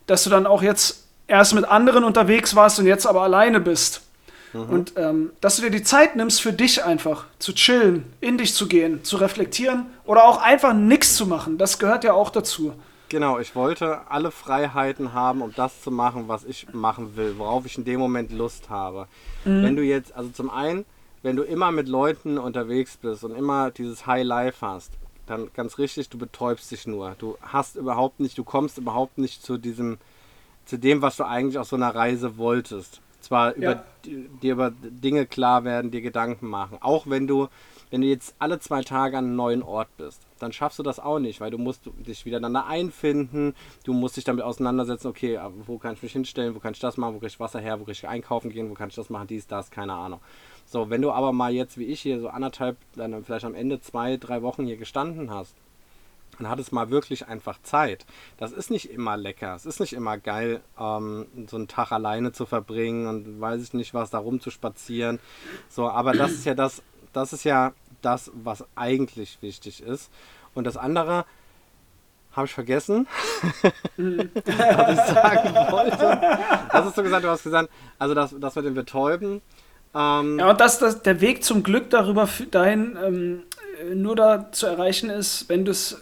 dass du dann auch jetzt erst mit anderen unterwegs warst und jetzt aber alleine bist. Und ähm, dass du dir die Zeit nimmst für dich einfach, zu chillen, in dich zu gehen, zu reflektieren oder auch einfach nichts zu machen. Das gehört ja auch dazu. Genau, ich wollte alle Freiheiten haben, um das zu machen, was ich machen will, worauf ich in dem Moment Lust habe. Wenn du jetzt, also zum einen, wenn du immer mit Leuten unterwegs bist und immer dieses High Life hast, dann ganz richtig, du betäubst dich nur. Du hast überhaupt nicht, du kommst überhaupt nicht zu diesem, zu dem, was du eigentlich auf so einer Reise wolltest. Zwar über, Ja. di- dir über Dinge klar werden, dir Gedanken machen. Auch wenn du, wenn du jetzt alle zwei Tage an einem neuen Ort bist, dann schaffst du das auch nicht, weil du musst dich wieder einander einfinden, du musst dich damit auseinandersetzen, okay, wo kann ich mich hinstellen, wo kann ich das machen, wo kriege ich Wasser her, wo kann ich einkaufen gehen, wo kann ich das machen, dies, das, keine Ahnung. So, wenn du aber mal jetzt wie ich hier so anderthalb, dann vielleicht am Ende zwei, drei Wochen hier gestanden hast, dann hat es mal wirklich einfach Zeit. Das ist nicht immer lecker. Es ist nicht immer geil, ähm, so einen Tag alleine zu verbringen und weiß ich nicht was, da rumzuspazieren. So, aber das ist ja das, das ist ja das, was eigentlich wichtig ist. Und das andere habe ich vergessen, was ich sagen wollte. Das hast du gesagt, du hast gesagt, also das, das mit dem Betäuben. Ähm, Ja, und dass das, der Weg zum Glück darüber dahin ähm, äh, nur da zu erreichen ist, wenn das äh,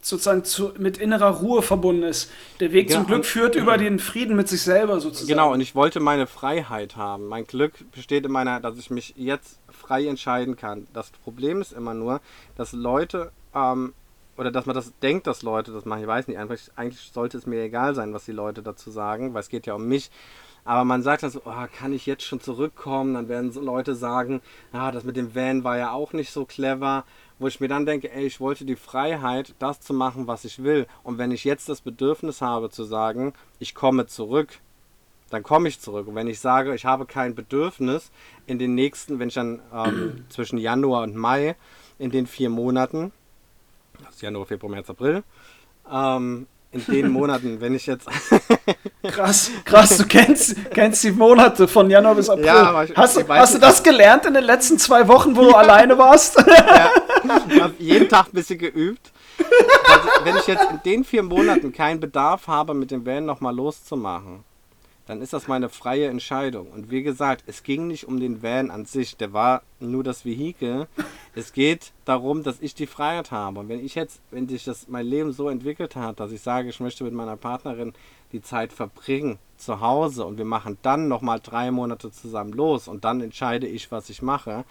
sozusagen zu, mit innerer Ruhe verbunden ist. Der Weg Genau, zum Glück und- führt über den Frieden mit sich selber sozusagen. Genau, und ich wollte meine Freiheit haben. Mein Glück besteht in meiner, dass ich mich jetzt frei entscheiden kann. Das Problem ist immer nur, dass Leute, ähm, oder dass man das denkt, dass Leute das machen. Ich weiß nicht, einfach, eigentlich sollte es mir egal sein, was die Leute dazu sagen, weil es geht ja um mich. Aber man sagt dann so, oh, kann ich jetzt schon zurückkommen? Dann werden so Leute sagen, ah, das mit dem Van war ja auch nicht so clever. Wo ich mir dann denke, ey, ich wollte die Freiheit, das zu machen, was ich will. Und wenn ich jetzt das Bedürfnis habe zu sagen, ich komme zurück, dann komme ich zurück. Und wenn ich sage, ich habe kein Bedürfnis in den nächsten, wenn ich dann ähm, zwischen Januar und Mai, in den vier Monaten, das ist Januar, Februar, März, April, ähm, in den Monaten, wenn ich jetzt, Krass, krass, du kennst, kennst die Monate von Januar bis April. Ja, ich- hast, ich hast du das gelernt in den letzten zwei Wochen, wo du alleine warst? habe jeden Tag ein bisschen geübt. Also, wenn ich jetzt in den vier Monaten keinen Bedarf habe, mit dem Van nochmal loszumachen, dann ist das meine freie Entscheidung. Und wie gesagt, es ging nicht um den Van an sich, der war nur das Vehikel. Es geht darum, dass ich die Freiheit habe. Und wenn ich jetzt, wenn sich das mein Leben so entwickelt hat, dass ich sage, ich möchte mit meiner Partnerin die Zeit verbringen zu Hause und wir machen dann nochmal drei Monate zusammen los und dann entscheide ich, was ich mache,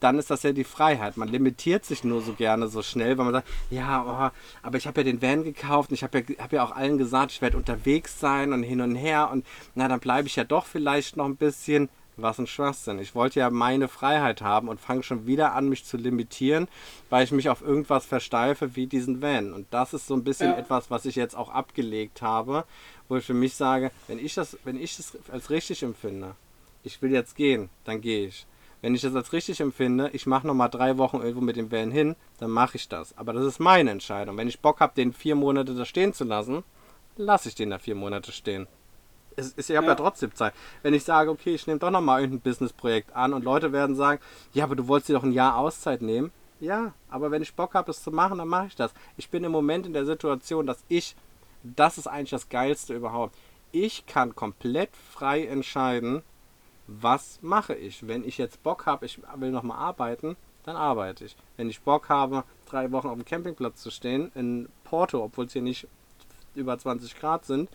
dann ist das ja die Freiheit. Man limitiert sich nur so gerne so schnell, weil man sagt, ja, oh, aber ich habe ja den Van gekauft und ich habe ja, hab ja auch allen gesagt, ich werde unterwegs sein und hin und her und na, dann bleibe ich ja doch vielleicht noch ein bisschen. Was ein Schwachsinn. Ich wollte ja meine Freiheit haben und fange schon wieder an, mich zu limitieren, weil ich mich auf irgendwas versteife wie diesen Van. Und das ist so ein bisschen Ja. etwas, was ich jetzt auch abgelegt habe, wo ich für mich sage, wenn ich das, wenn ich das als richtig empfinde, ich will jetzt gehen, dann gehe ich. Wenn ich das als richtig empfinde, ich mache nochmal drei Wochen irgendwo mit dem Van hin, dann mache ich das. Aber das ist meine Entscheidung. Wenn ich Bock habe, den vier Monate da stehen zu lassen, lasse ich den da vier Monate stehen. Es ist, ich habe ja. Ja. trotzdem Zeit. Wenn ich sage, okay, ich nehme doch nochmal irgendein Businessprojekt an und Leute werden sagen, ja, aber du wolltest dir doch ein Jahr Auszeit nehmen. Ja, aber wenn ich Bock habe, es zu machen, dann mache ich das. Ich bin im Moment in der Situation, dass ich, das ist eigentlich das Geilste überhaupt, ich kann komplett frei entscheiden, was mache ich. Wenn ich jetzt Bock habe, ich will nochmal arbeiten, dann arbeite ich. Wenn ich Bock habe, drei Wochen auf dem Campingplatz zu stehen, in Porto, obwohl es hier nicht über 20 Grad sind,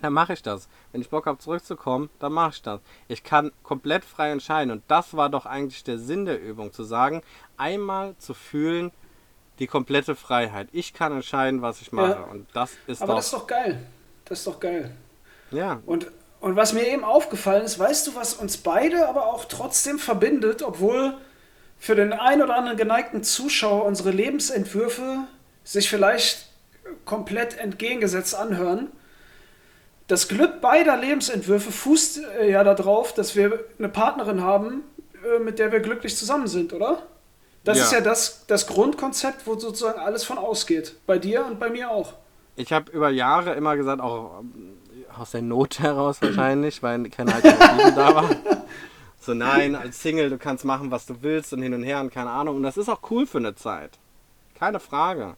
dann mache ich das. Wenn ich Bock habe, zurückzukommen, dann mache ich das. Ich kann komplett frei entscheiden. Und das war doch eigentlich der Sinn der Übung, zu sagen, einmal zu fühlen, die komplette Freiheit. Ich kann entscheiden, was ich mache. Ja. Und das ist Aber doch, das ist doch geil. Das ist doch geil. Ja. Und, und was mir eben aufgefallen ist, weißt du, was uns beide aber auch trotzdem verbindet, obwohl für den ein oder anderen geneigten Zuschauer unsere Lebensentwürfe sich vielleicht komplett entgegengesetzt anhören. Das Glück beider Lebensentwürfe fußt äh, ja darauf, dass wir eine Partnerin haben, äh, mit der wir glücklich zusammen sind, oder? Das ja. ist ja das, das Grundkonzept, wo sozusagen alles von ausgeht. Bei dir und bei mir auch. Ich habe über Jahre immer gesagt, auch ähm, aus der Not heraus wahrscheinlich, weil keine Alternative da war. So, nein, als Single, du kannst machen, was du willst und hin und her und keine Ahnung. Und das ist auch cool für eine Zeit. Keine Frage.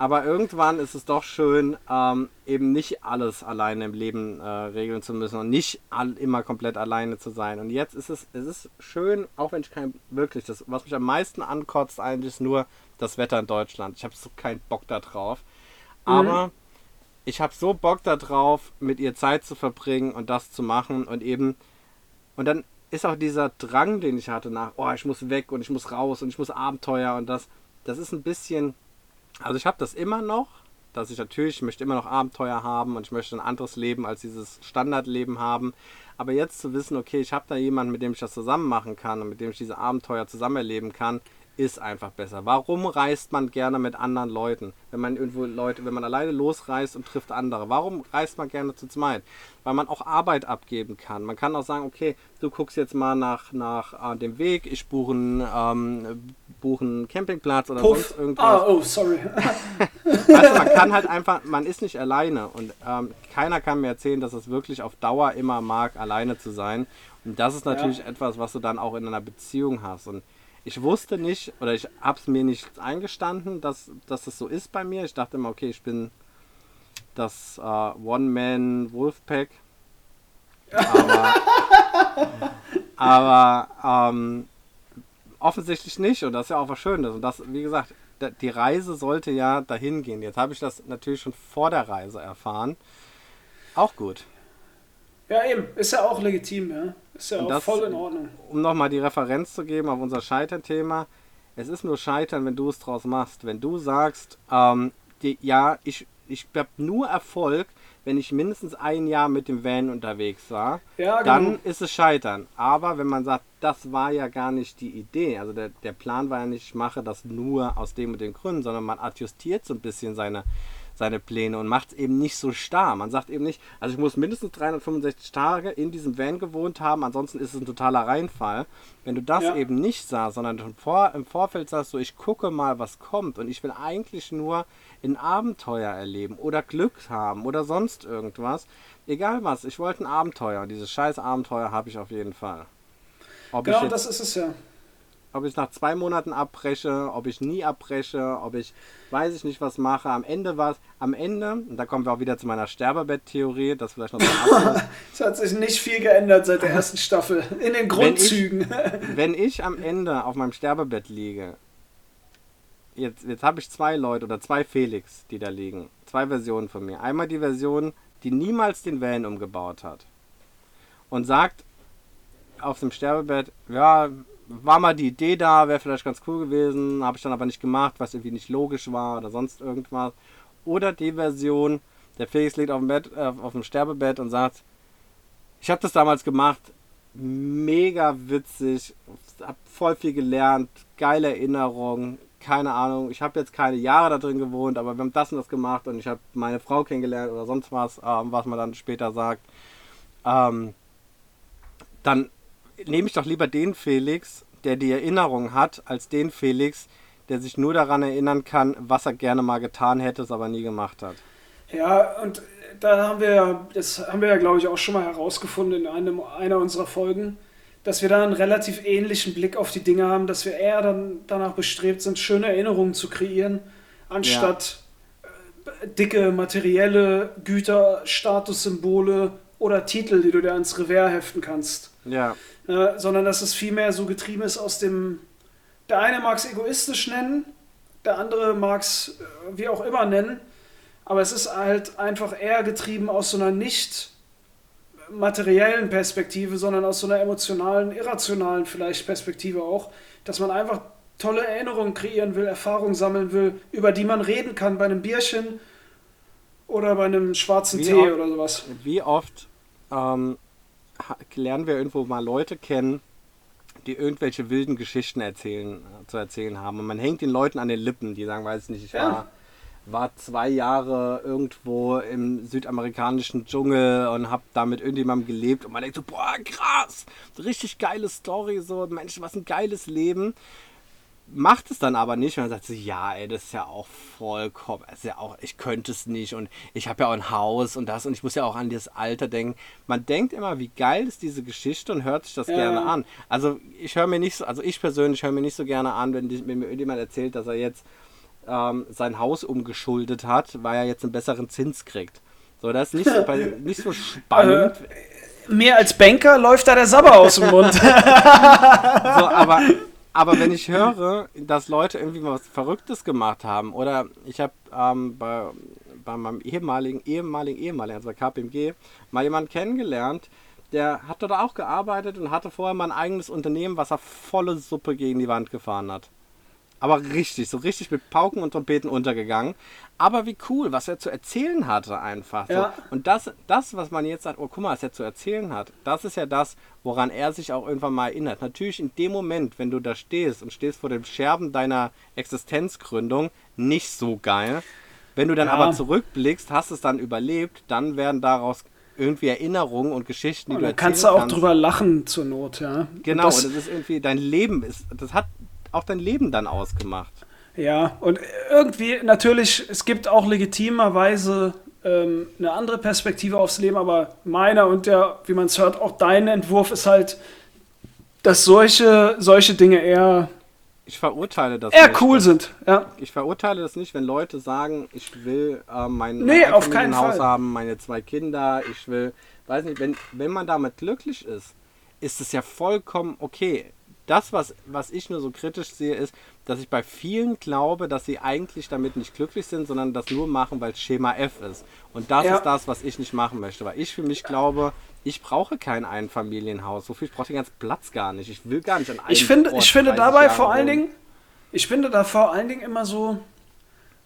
Aber irgendwann ist es doch schön, ähm, eben nicht alles alleine im Leben äh, regeln zu müssen und nicht all, immer komplett alleine zu sein. Und jetzt ist es, es ist schön, auch wenn ich kein, wirklich, das, was mich am meisten ankotzt, eigentlich ist nur das Wetter in Deutschland. Ich habe so keinen Bock da drauf. Mhm. Aber mhm. Ich habe so Bock da drauf, mit ihr Zeit zu verbringen und das zu machen und eben, und dann ist auch dieser Drang, den ich hatte nach, oh, ich muss weg und ich muss raus und ich muss Abenteuer und das, das ist ein bisschen also ich habe das immer noch, dass ich natürlich, ich möchte immer noch Abenteuer haben und ich möchte ein anderes Leben als dieses Standardleben haben. Aber jetzt zu wissen, okay, ich habe da jemanden, mit dem ich das zusammen machen kann und mit dem ich diese Abenteuer zusammen erleben kann, ist einfach besser. Warum reist man gerne mit anderen Leuten? Wenn man irgendwo Leute, wenn man alleine losreist und trifft andere, warum reist man gerne zu zweit? Weil man auch Arbeit abgeben kann. Man kann auch sagen, okay, du guckst jetzt mal nach, nach äh, dem Weg, ich buche einen, ähm, buche einen Campingplatz oder Puff. sonst irgendwas. Ah, oh, sorry. also man kann halt einfach, man ist nicht alleine und ähm, keiner kann mir erzählen, dass es wirklich auf Dauer immer mag, alleine zu sein. Und das ist natürlich ja. etwas, was du dann auch in einer Beziehung hast. Und ich wusste nicht oder ich habe es mir nicht eingestanden, dass, dass das so ist bei mir. Ich dachte immer, okay, ich bin das äh, One-Man-Wolfpack. Aber, aber ähm, offensichtlich nicht und das ist ja auch was Schönes. Und das, wie gesagt, die Reise sollte ja dahin gehen. Jetzt habe ich das natürlich schon vor der Reise erfahren. Auch gut. Ja, eben. Ist ja auch legitim, ja. Ist ja auch das, voll in Ordnung. Um nochmal die Referenz zu geben auf unser Scheitern-Thema. Es ist nur Scheitern, wenn du es draus machst. Wenn du sagst, ähm, die, ja, ich, ich habe nur Erfolg, wenn ich mindestens ein Jahr mit dem Van unterwegs war, ja, genau. dann ist es Scheitern. Aber wenn man sagt, das war ja gar nicht die Idee, also der, der Plan war ja nicht, ich mache das nur aus dem und den Gründen, sondern man adjustiert so ein bisschen seine, seine Pläne und macht es eben nicht so starr. Man sagt eben nicht, also ich muss mindestens 365 Tage in diesem Van gewohnt haben, ansonsten ist es ein totaler Reinfall. Wenn du das ja. eben nicht sagst, sondern im, Vor im Vorfeld sagst du, ich gucke mal, was kommt und ich will eigentlich nur ein Abenteuer erleben oder Glück haben oder sonst irgendwas. Egal was, ich wollte ein Abenteuer und dieses scheiß Abenteuer habe ich auf jeden Fall. Ob genau, das ist es ja ob ich nach zwei Monaten abbreche, ob ich nie abbreche, ob ich weiß ich nicht was mache. Am Ende war es, am Ende, und da kommen wir auch wieder zu meiner Sterbebett-Theorie, das vielleicht noch so Es hat sich nicht viel geändert seit der ersten Staffel, in den Grundzügen. Wenn ich, wenn ich am Ende auf meinem Sterbebett liege, jetzt, jetzt habe ich zwei Leute oder zwei Felix, die da liegen. Zwei Versionen von mir. Einmal die Version, die niemals den Van umgebaut hat. Und sagt auf dem Sterbebett, ja, war mal die Idee da, wäre vielleicht ganz cool gewesen, habe ich dann aber nicht gemacht, was irgendwie nicht logisch war oder sonst irgendwas. Oder die Version, der Felix liegt auf dem Bett, äh, auf dem Sterbebett und sagt, ich habe das damals gemacht, mega witzig, habe voll viel gelernt, geile Erinnerungen, keine Ahnung, ich habe jetzt keine Jahre da drin gewohnt, aber wir haben das und das gemacht und ich habe meine Frau kennengelernt oder sonst was, ähm, was man dann später sagt. Ähm, dann nehme ich doch lieber den Felix, der die Erinnerung hat, als den Felix, der sich nur daran erinnern kann, was er gerne mal getan hätte, es aber nie gemacht hat. Ja, und da haben wir ja, das haben wir ja, glaube ich, auch schon mal herausgefunden in einem, einer unserer Folgen, dass wir da einen relativ ähnlichen Blick auf die Dinge haben, dass wir eher dann danach bestrebt sind, schöne Erinnerungen zu kreieren, anstatt ja. Äh, dicke materielle Güter, Statussymbole oder Titel, die du dir ans Revers heften kannst. Ja. Äh, sondern dass es vielmehr so getrieben ist aus dem der eine mag es egoistisch nennen, der andere mag es äh, wie auch immer nennen, aber es ist halt einfach eher getrieben aus so einer nicht materiellen Perspektive, sondern aus so einer emotionalen, irrationalen vielleicht Perspektive auch, dass man einfach tolle Erinnerungen kreieren will, Erfahrungen sammeln will, über die man reden kann bei einem Bierchen oder bei einem schwarzen Wie Tee oft- oder sowas. Wie oft ähm, lernen wir irgendwo mal Leute kennen, die irgendwelche wilden Geschichten erzählen, äh, zu erzählen haben. Und man hängt den Leuten an den Lippen, die sagen, weiß nicht, ich Ja. war, war zwei Jahre irgendwo im südamerikanischen Dschungel und habe da mit irgendjemandem gelebt und man denkt so, boah, krass, richtig geile Story, so, Mensch, was ein geiles Leben. Macht es dann aber nicht und dann sagt sie, ja, ey, das ist ja auch vollkommen, ist ja auch, ich könnte es nicht und ich habe ja auch ein Haus und das und ich muss ja auch an das Alter denken. Man denkt immer, wie geil ist diese Geschichte und hört sich das Ja. gerne an. Also ich höre mir nicht so, also ich persönlich höre mir nicht so gerne an, wenn, die, wenn mir irgendjemand erzählt, dass er jetzt ähm, sein Haus umgeschuldet hat, weil er jetzt einen besseren Zins kriegt. So, das ist nicht so, nicht so spannend. Mehr als Banker läuft da der Sabber aus dem Mund. So, aber, aber wenn ich höre, dass Leute irgendwie mal was Verrücktes gemacht haben, oder ich habe ähm, bei, bei meinem ehemaligen, ehemaligen, ehemaligen, also bei KPMG, mal jemanden kennengelernt, der hat dort auch gearbeitet und hatte vorher mal ein eigenes Unternehmen, was er volle Suppe gegen die Wand gefahren hat. Aber richtig, so richtig mit Pauken und Trompeten untergegangen. Aber wie cool, was er zu erzählen hatte einfach. So. Ja. Und das, das, was man jetzt sagt, oh guck mal, was er zu erzählen hat, das ist ja das, woran er sich auch irgendwann mal erinnert. Natürlich in dem Moment, wenn du da stehst und stehst vor dem Scherben deiner Existenzgründung, nicht so geil. Wenn du dann Ja. aber zurückblickst, hast es dann überlebt, dann werden daraus irgendwie Erinnerungen und Geschichten, die Und du da erzählen kannst du auch kannst. drüber lachen zur Not, ja. Genau, Und das, das, ist irgendwie, dein Leben ist, das hat auch dein Leben dann ausgemacht. ja, und irgendwie natürlich, es gibt auch legitimerweise ähm, eine andere Perspektive aufs Leben, aber meiner und der, wie man es hört, auch dein Entwurf ist halt, dass solche, solche Dinge eher, Ich verurteile das eher nicht. cool sind. Ja. Ich verurteile das nicht, wenn Leute sagen, ich will äh, mein Nee, mein auf keinen Einfamilienhaus Fall. haben, meine zwei Kinder, ich will, weiß nicht, wenn, wenn man damit glücklich ist, ist es ja vollkommen okay. Das, was, was ich nur so kritisch sehe, ist, dass ich bei vielen glaube, dass sie eigentlich damit nicht glücklich sind, sondern das nur machen, weil es Schema F ist. Und das Ja. ist das, was ich nicht machen möchte. Weil ich für mich glaube, ich brauche kein Einfamilienhaus. Wofür ich brauche den ganzen Platz gar nicht. Ich will gar nicht an einem Ich finde, Ort ich finde 30 dabei Jahre vor allen wohnen. Dingen, ich finde da vor allen Dingen immer so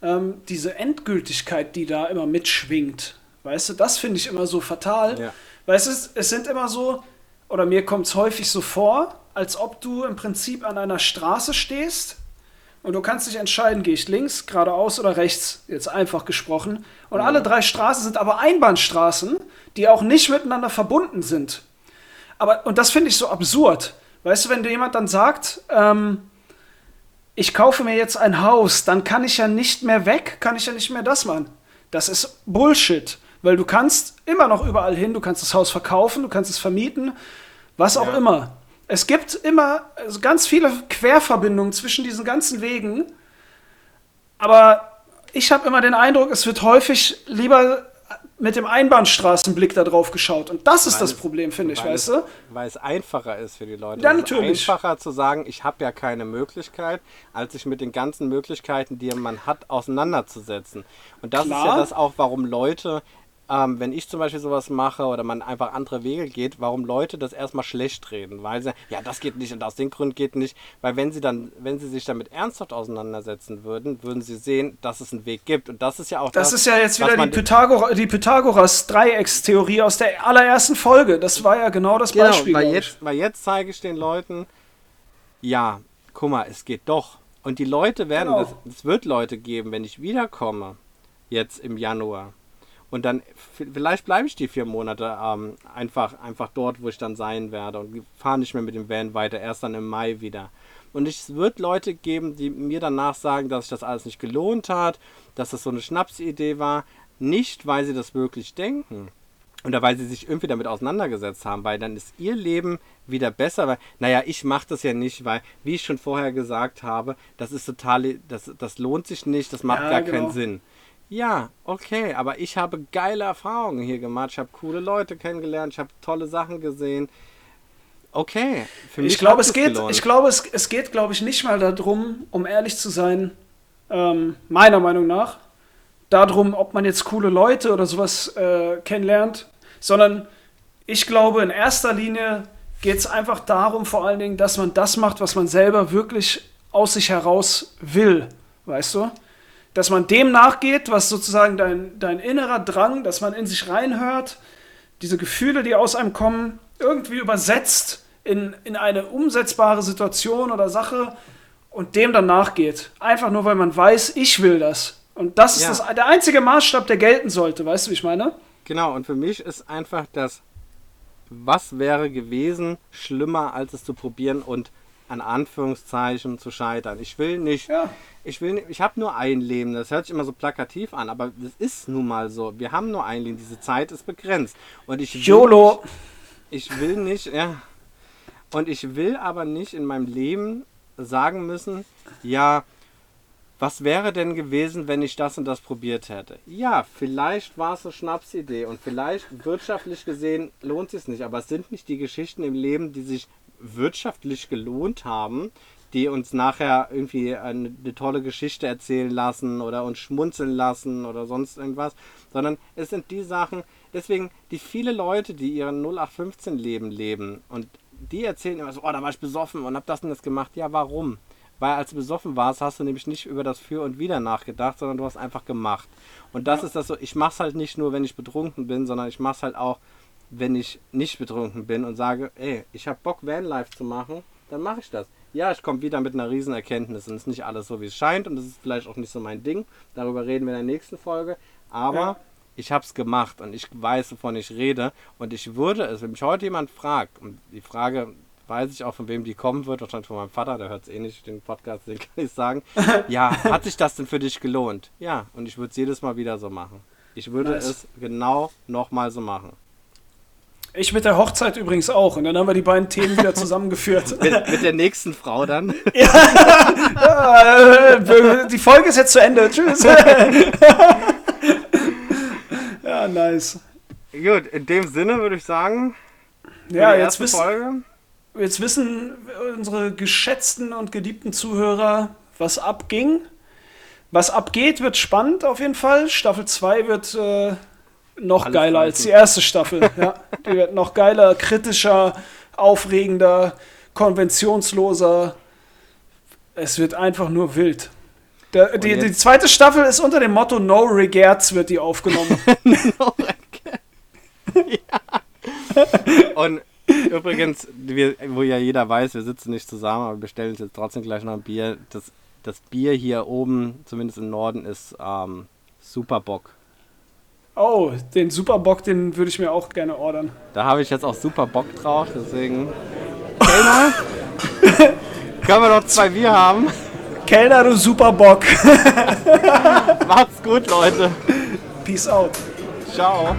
ähm, diese Endgültigkeit, die da immer mitschwingt. Weißt du, das finde ich immer so fatal. Ja. Weißt du, es, es sind immer so, oder mir kommt es häufig so vor, als ob du im Prinzip an einer Straße stehst und du kannst dich entscheiden, gehe ich links, geradeaus oder rechts, jetzt einfach gesprochen. Und alle drei Straßen sind aber Einbahnstraßen, die auch nicht miteinander verbunden sind. Aber, und das finde ich so absurd. Weißt du, wenn dir jemand dann sagt, ähm, ich kaufe mir jetzt ein Haus, dann kann ich ja nicht mehr weg, kann ich ja nicht mehr das machen. Das ist Bullshit. Weil du kannst immer noch überall hin, du kannst das Haus verkaufen, du kannst es vermieten, was auch Ja. immer. Es gibt immer also ganz viele Querverbindungen zwischen diesen ganzen Wegen. Aber ich habe immer den Eindruck, es wird häufig lieber mit dem Einbahnstraßenblick da drauf geschaut. Und das ist Weil das Problem, finde ich, weil weißt es, du? Weil es einfacher ist für die Leute. Ja, natürlich. ist einfacher zu sagen, ich habe ja keine Möglichkeit, als sich mit den ganzen Möglichkeiten, die man hat, auseinanderzusetzen. Und das ist Klar. ja das auch, warum Leute, ähm, wenn ich zum Beispiel sowas mache oder man einfach andere Wege geht, warum Leute das erstmal schlecht reden. Weil sie, ja, das geht nicht und aus dem Grund geht nicht. Weil wenn sie dann, wenn sie sich damit ernsthaft auseinandersetzen würden, würden sie sehen, dass es einen Weg gibt. Und das ist ja auch Das ist ja jetzt wieder die, Pythagora, die Pythagoras-Dreieckstheorie aus der allerersten Folge. Das war ja genau das Genau, Beispiel. weil jetzt, weil jetzt zeige ich den Leuten, ja, guck mal, es geht doch. Und die Leute werden, Genau. das, es wird Leute geben, wenn ich wiederkomme, jetzt im Januar. Und dann, vielleicht bleibe ich die vier Monate ähm, einfach, einfach dort, wo ich dann sein werde und fahre nicht mehr mit dem Van weiter, erst dann im Mai wieder. Und es wird Leute geben, die mir danach sagen, dass sich das alles nicht gelohnt hat, dass das so eine Schnapsidee war. Nicht, weil sie das wirklich denken, oder weil sie sich irgendwie damit auseinandergesetzt haben, weil dann ist ihr Leben wieder besser, weil, naja, ich mache das ja nicht, weil, wie ich schon vorher gesagt habe, das ist total, das, das lohnt sich nicht, das macht Ja, gar genau. keinen Sinn. Ja, okay, aber ich habe geile Erfahrungen hier gemacht, ich habe coole Leute kennengelernt, ich habe tolle Sachen gesehen. Okay. Für mich ich glaube, es geht, ich glaube, es, es geht, glaube ich, nicht mal darum, um ehrlich zu sein, ähm, meiner Meinung nach, darum, ob man jetzt coole Leute oder sowas äh, kennenlernt, sondern ich glaube, in erster Linie geht es einfach darum, vor allen Dingen, dass man das macht, was man selber wirklich aus sich heraus will. Weißt du? Dass man dem nachgeht, was sozusagen dein, dein innerer Drang, dass man in sich reinhört, diese Gefühle, die aus einem kommen, irgendwie übersetzt in, in eine umsetzbare Situation oder Sache und dem dann nachgeht. Einfach nur, weil man weiß, ich will das. Und das ist ja. das, der einzige Maßstab, der gelten sollte. Weißt du, wie ich meine? Genau, und für mich ist einfach das, was wäre gewesen, schlimmer, als es zu probieren und an Anführungszeichen zu scheitern. Ich will nicht, ja. ich will nicht, ich habe nur ein Leben. Das hört sich immer so plakativ an, aber das ist nun mal so. Wir haben nur ein Leben. Diese Zeit ist begrenzt. Und ich will YOLO. Nicht, ich will nicht, ja. Und ich will aber nicht in meinem Leben sagen müssen, ja, was wäre denn gewesen, wenn ich das und das probiert hätte? Ja, vielleicht war es eine Schnapsidee und vielleicht wirtschaftlich gesehen lohnt es nicht, aber es sind nicht die Geschichten im Leben, die sich wirtschaftlich gelohnt haben, die uns nachher irgendwie eine, eine, tolle Geschichte erzählen lassen oder uns schmunzeln lassen oder sonst irgendwas, sondern es sind die Sachen, deswegen die viele Leute, die ihren 0815 Leben leben und die erzählen immer so, oh, da war ich besoffen und hab das und das gemacht. Ja, warum? weil als du besoffen warst, hast du nämlich nicht über das Für und Wider nachgedacht, sondern du hast einfach gemacht. Und das ja. ist das so, ich mach's halt nicht nur, wenn ich betrunken bin, sondern ich mach's halt auch, wenn ich nicht betrunken bin und sage, ey, ich habe Bock Vanlife zu machen, dann mache ich das. Ja, ich komme wieder mit einer riesen Erkenntnis und es ist nicht alles so, wie es scheint und es ist vielleicht auch nicht so mein Ding. Darüber reden wir in der nächsten Folge. Aber ja. ich habe es gemacht und ich weiß, wovon ich rede. Und ich würde es, wenn mich heute jemand fragt, und die Frage weiß ich auch, von wem die kommen wird. Wahrscheinlich von meinem Vater, der hört es eh nicht, den Podcast, den kann ich sagen. ja, hat sich das denn für dich gelohnt? Ja, und ich würde es jedes Mal wieder so machen. Ich würde nice. es genau nochmal so machen. Ich mit der Hochzeit übrigens auch. Und dann haben wir die beiden Themen wieder zusammengeführt. mit, mit, der nächsten Frau dann. ja, die Folge ist jetzt zu Ende. Tschüss. ja, nice. Gut, in dem Sinne würde ich sagen. Ja, jetzt bist, Folge. Jetzt wissen unsere geschätzten und geliebten Zuhörer, was abging. Was abgeht, wird spannend auf jeden Fall. Staffel 2 wird äh, noch Alles geiler als die erste Staffel. ja, die wird noch geiler, kritischer, aufregender, konventionsloser. Es wird einfach nur wild. Der, die, die, zweite Staffel ist unter dem Motto No Regrets wird die aufgenommen. no Regrets. ja. Und Übrigens, wir, wo ja jeder weiß, wir sitzen nicht zusammen, aber wir bestellen uns jetzt trotzdem gleich noch ein Bier. Das, das Bier hier oben, zumindest im Norden, ist ähm, Superbock. Oh, den Superbock, den würde ich mir auch gerne ordern. Da habe ich jetzt auch super Bock drauf, deswegen. Kellner? Können wir noch zwei Bier haben? Kellner, du Superbock. Macht's gut, Leute. Peace out. Ciao.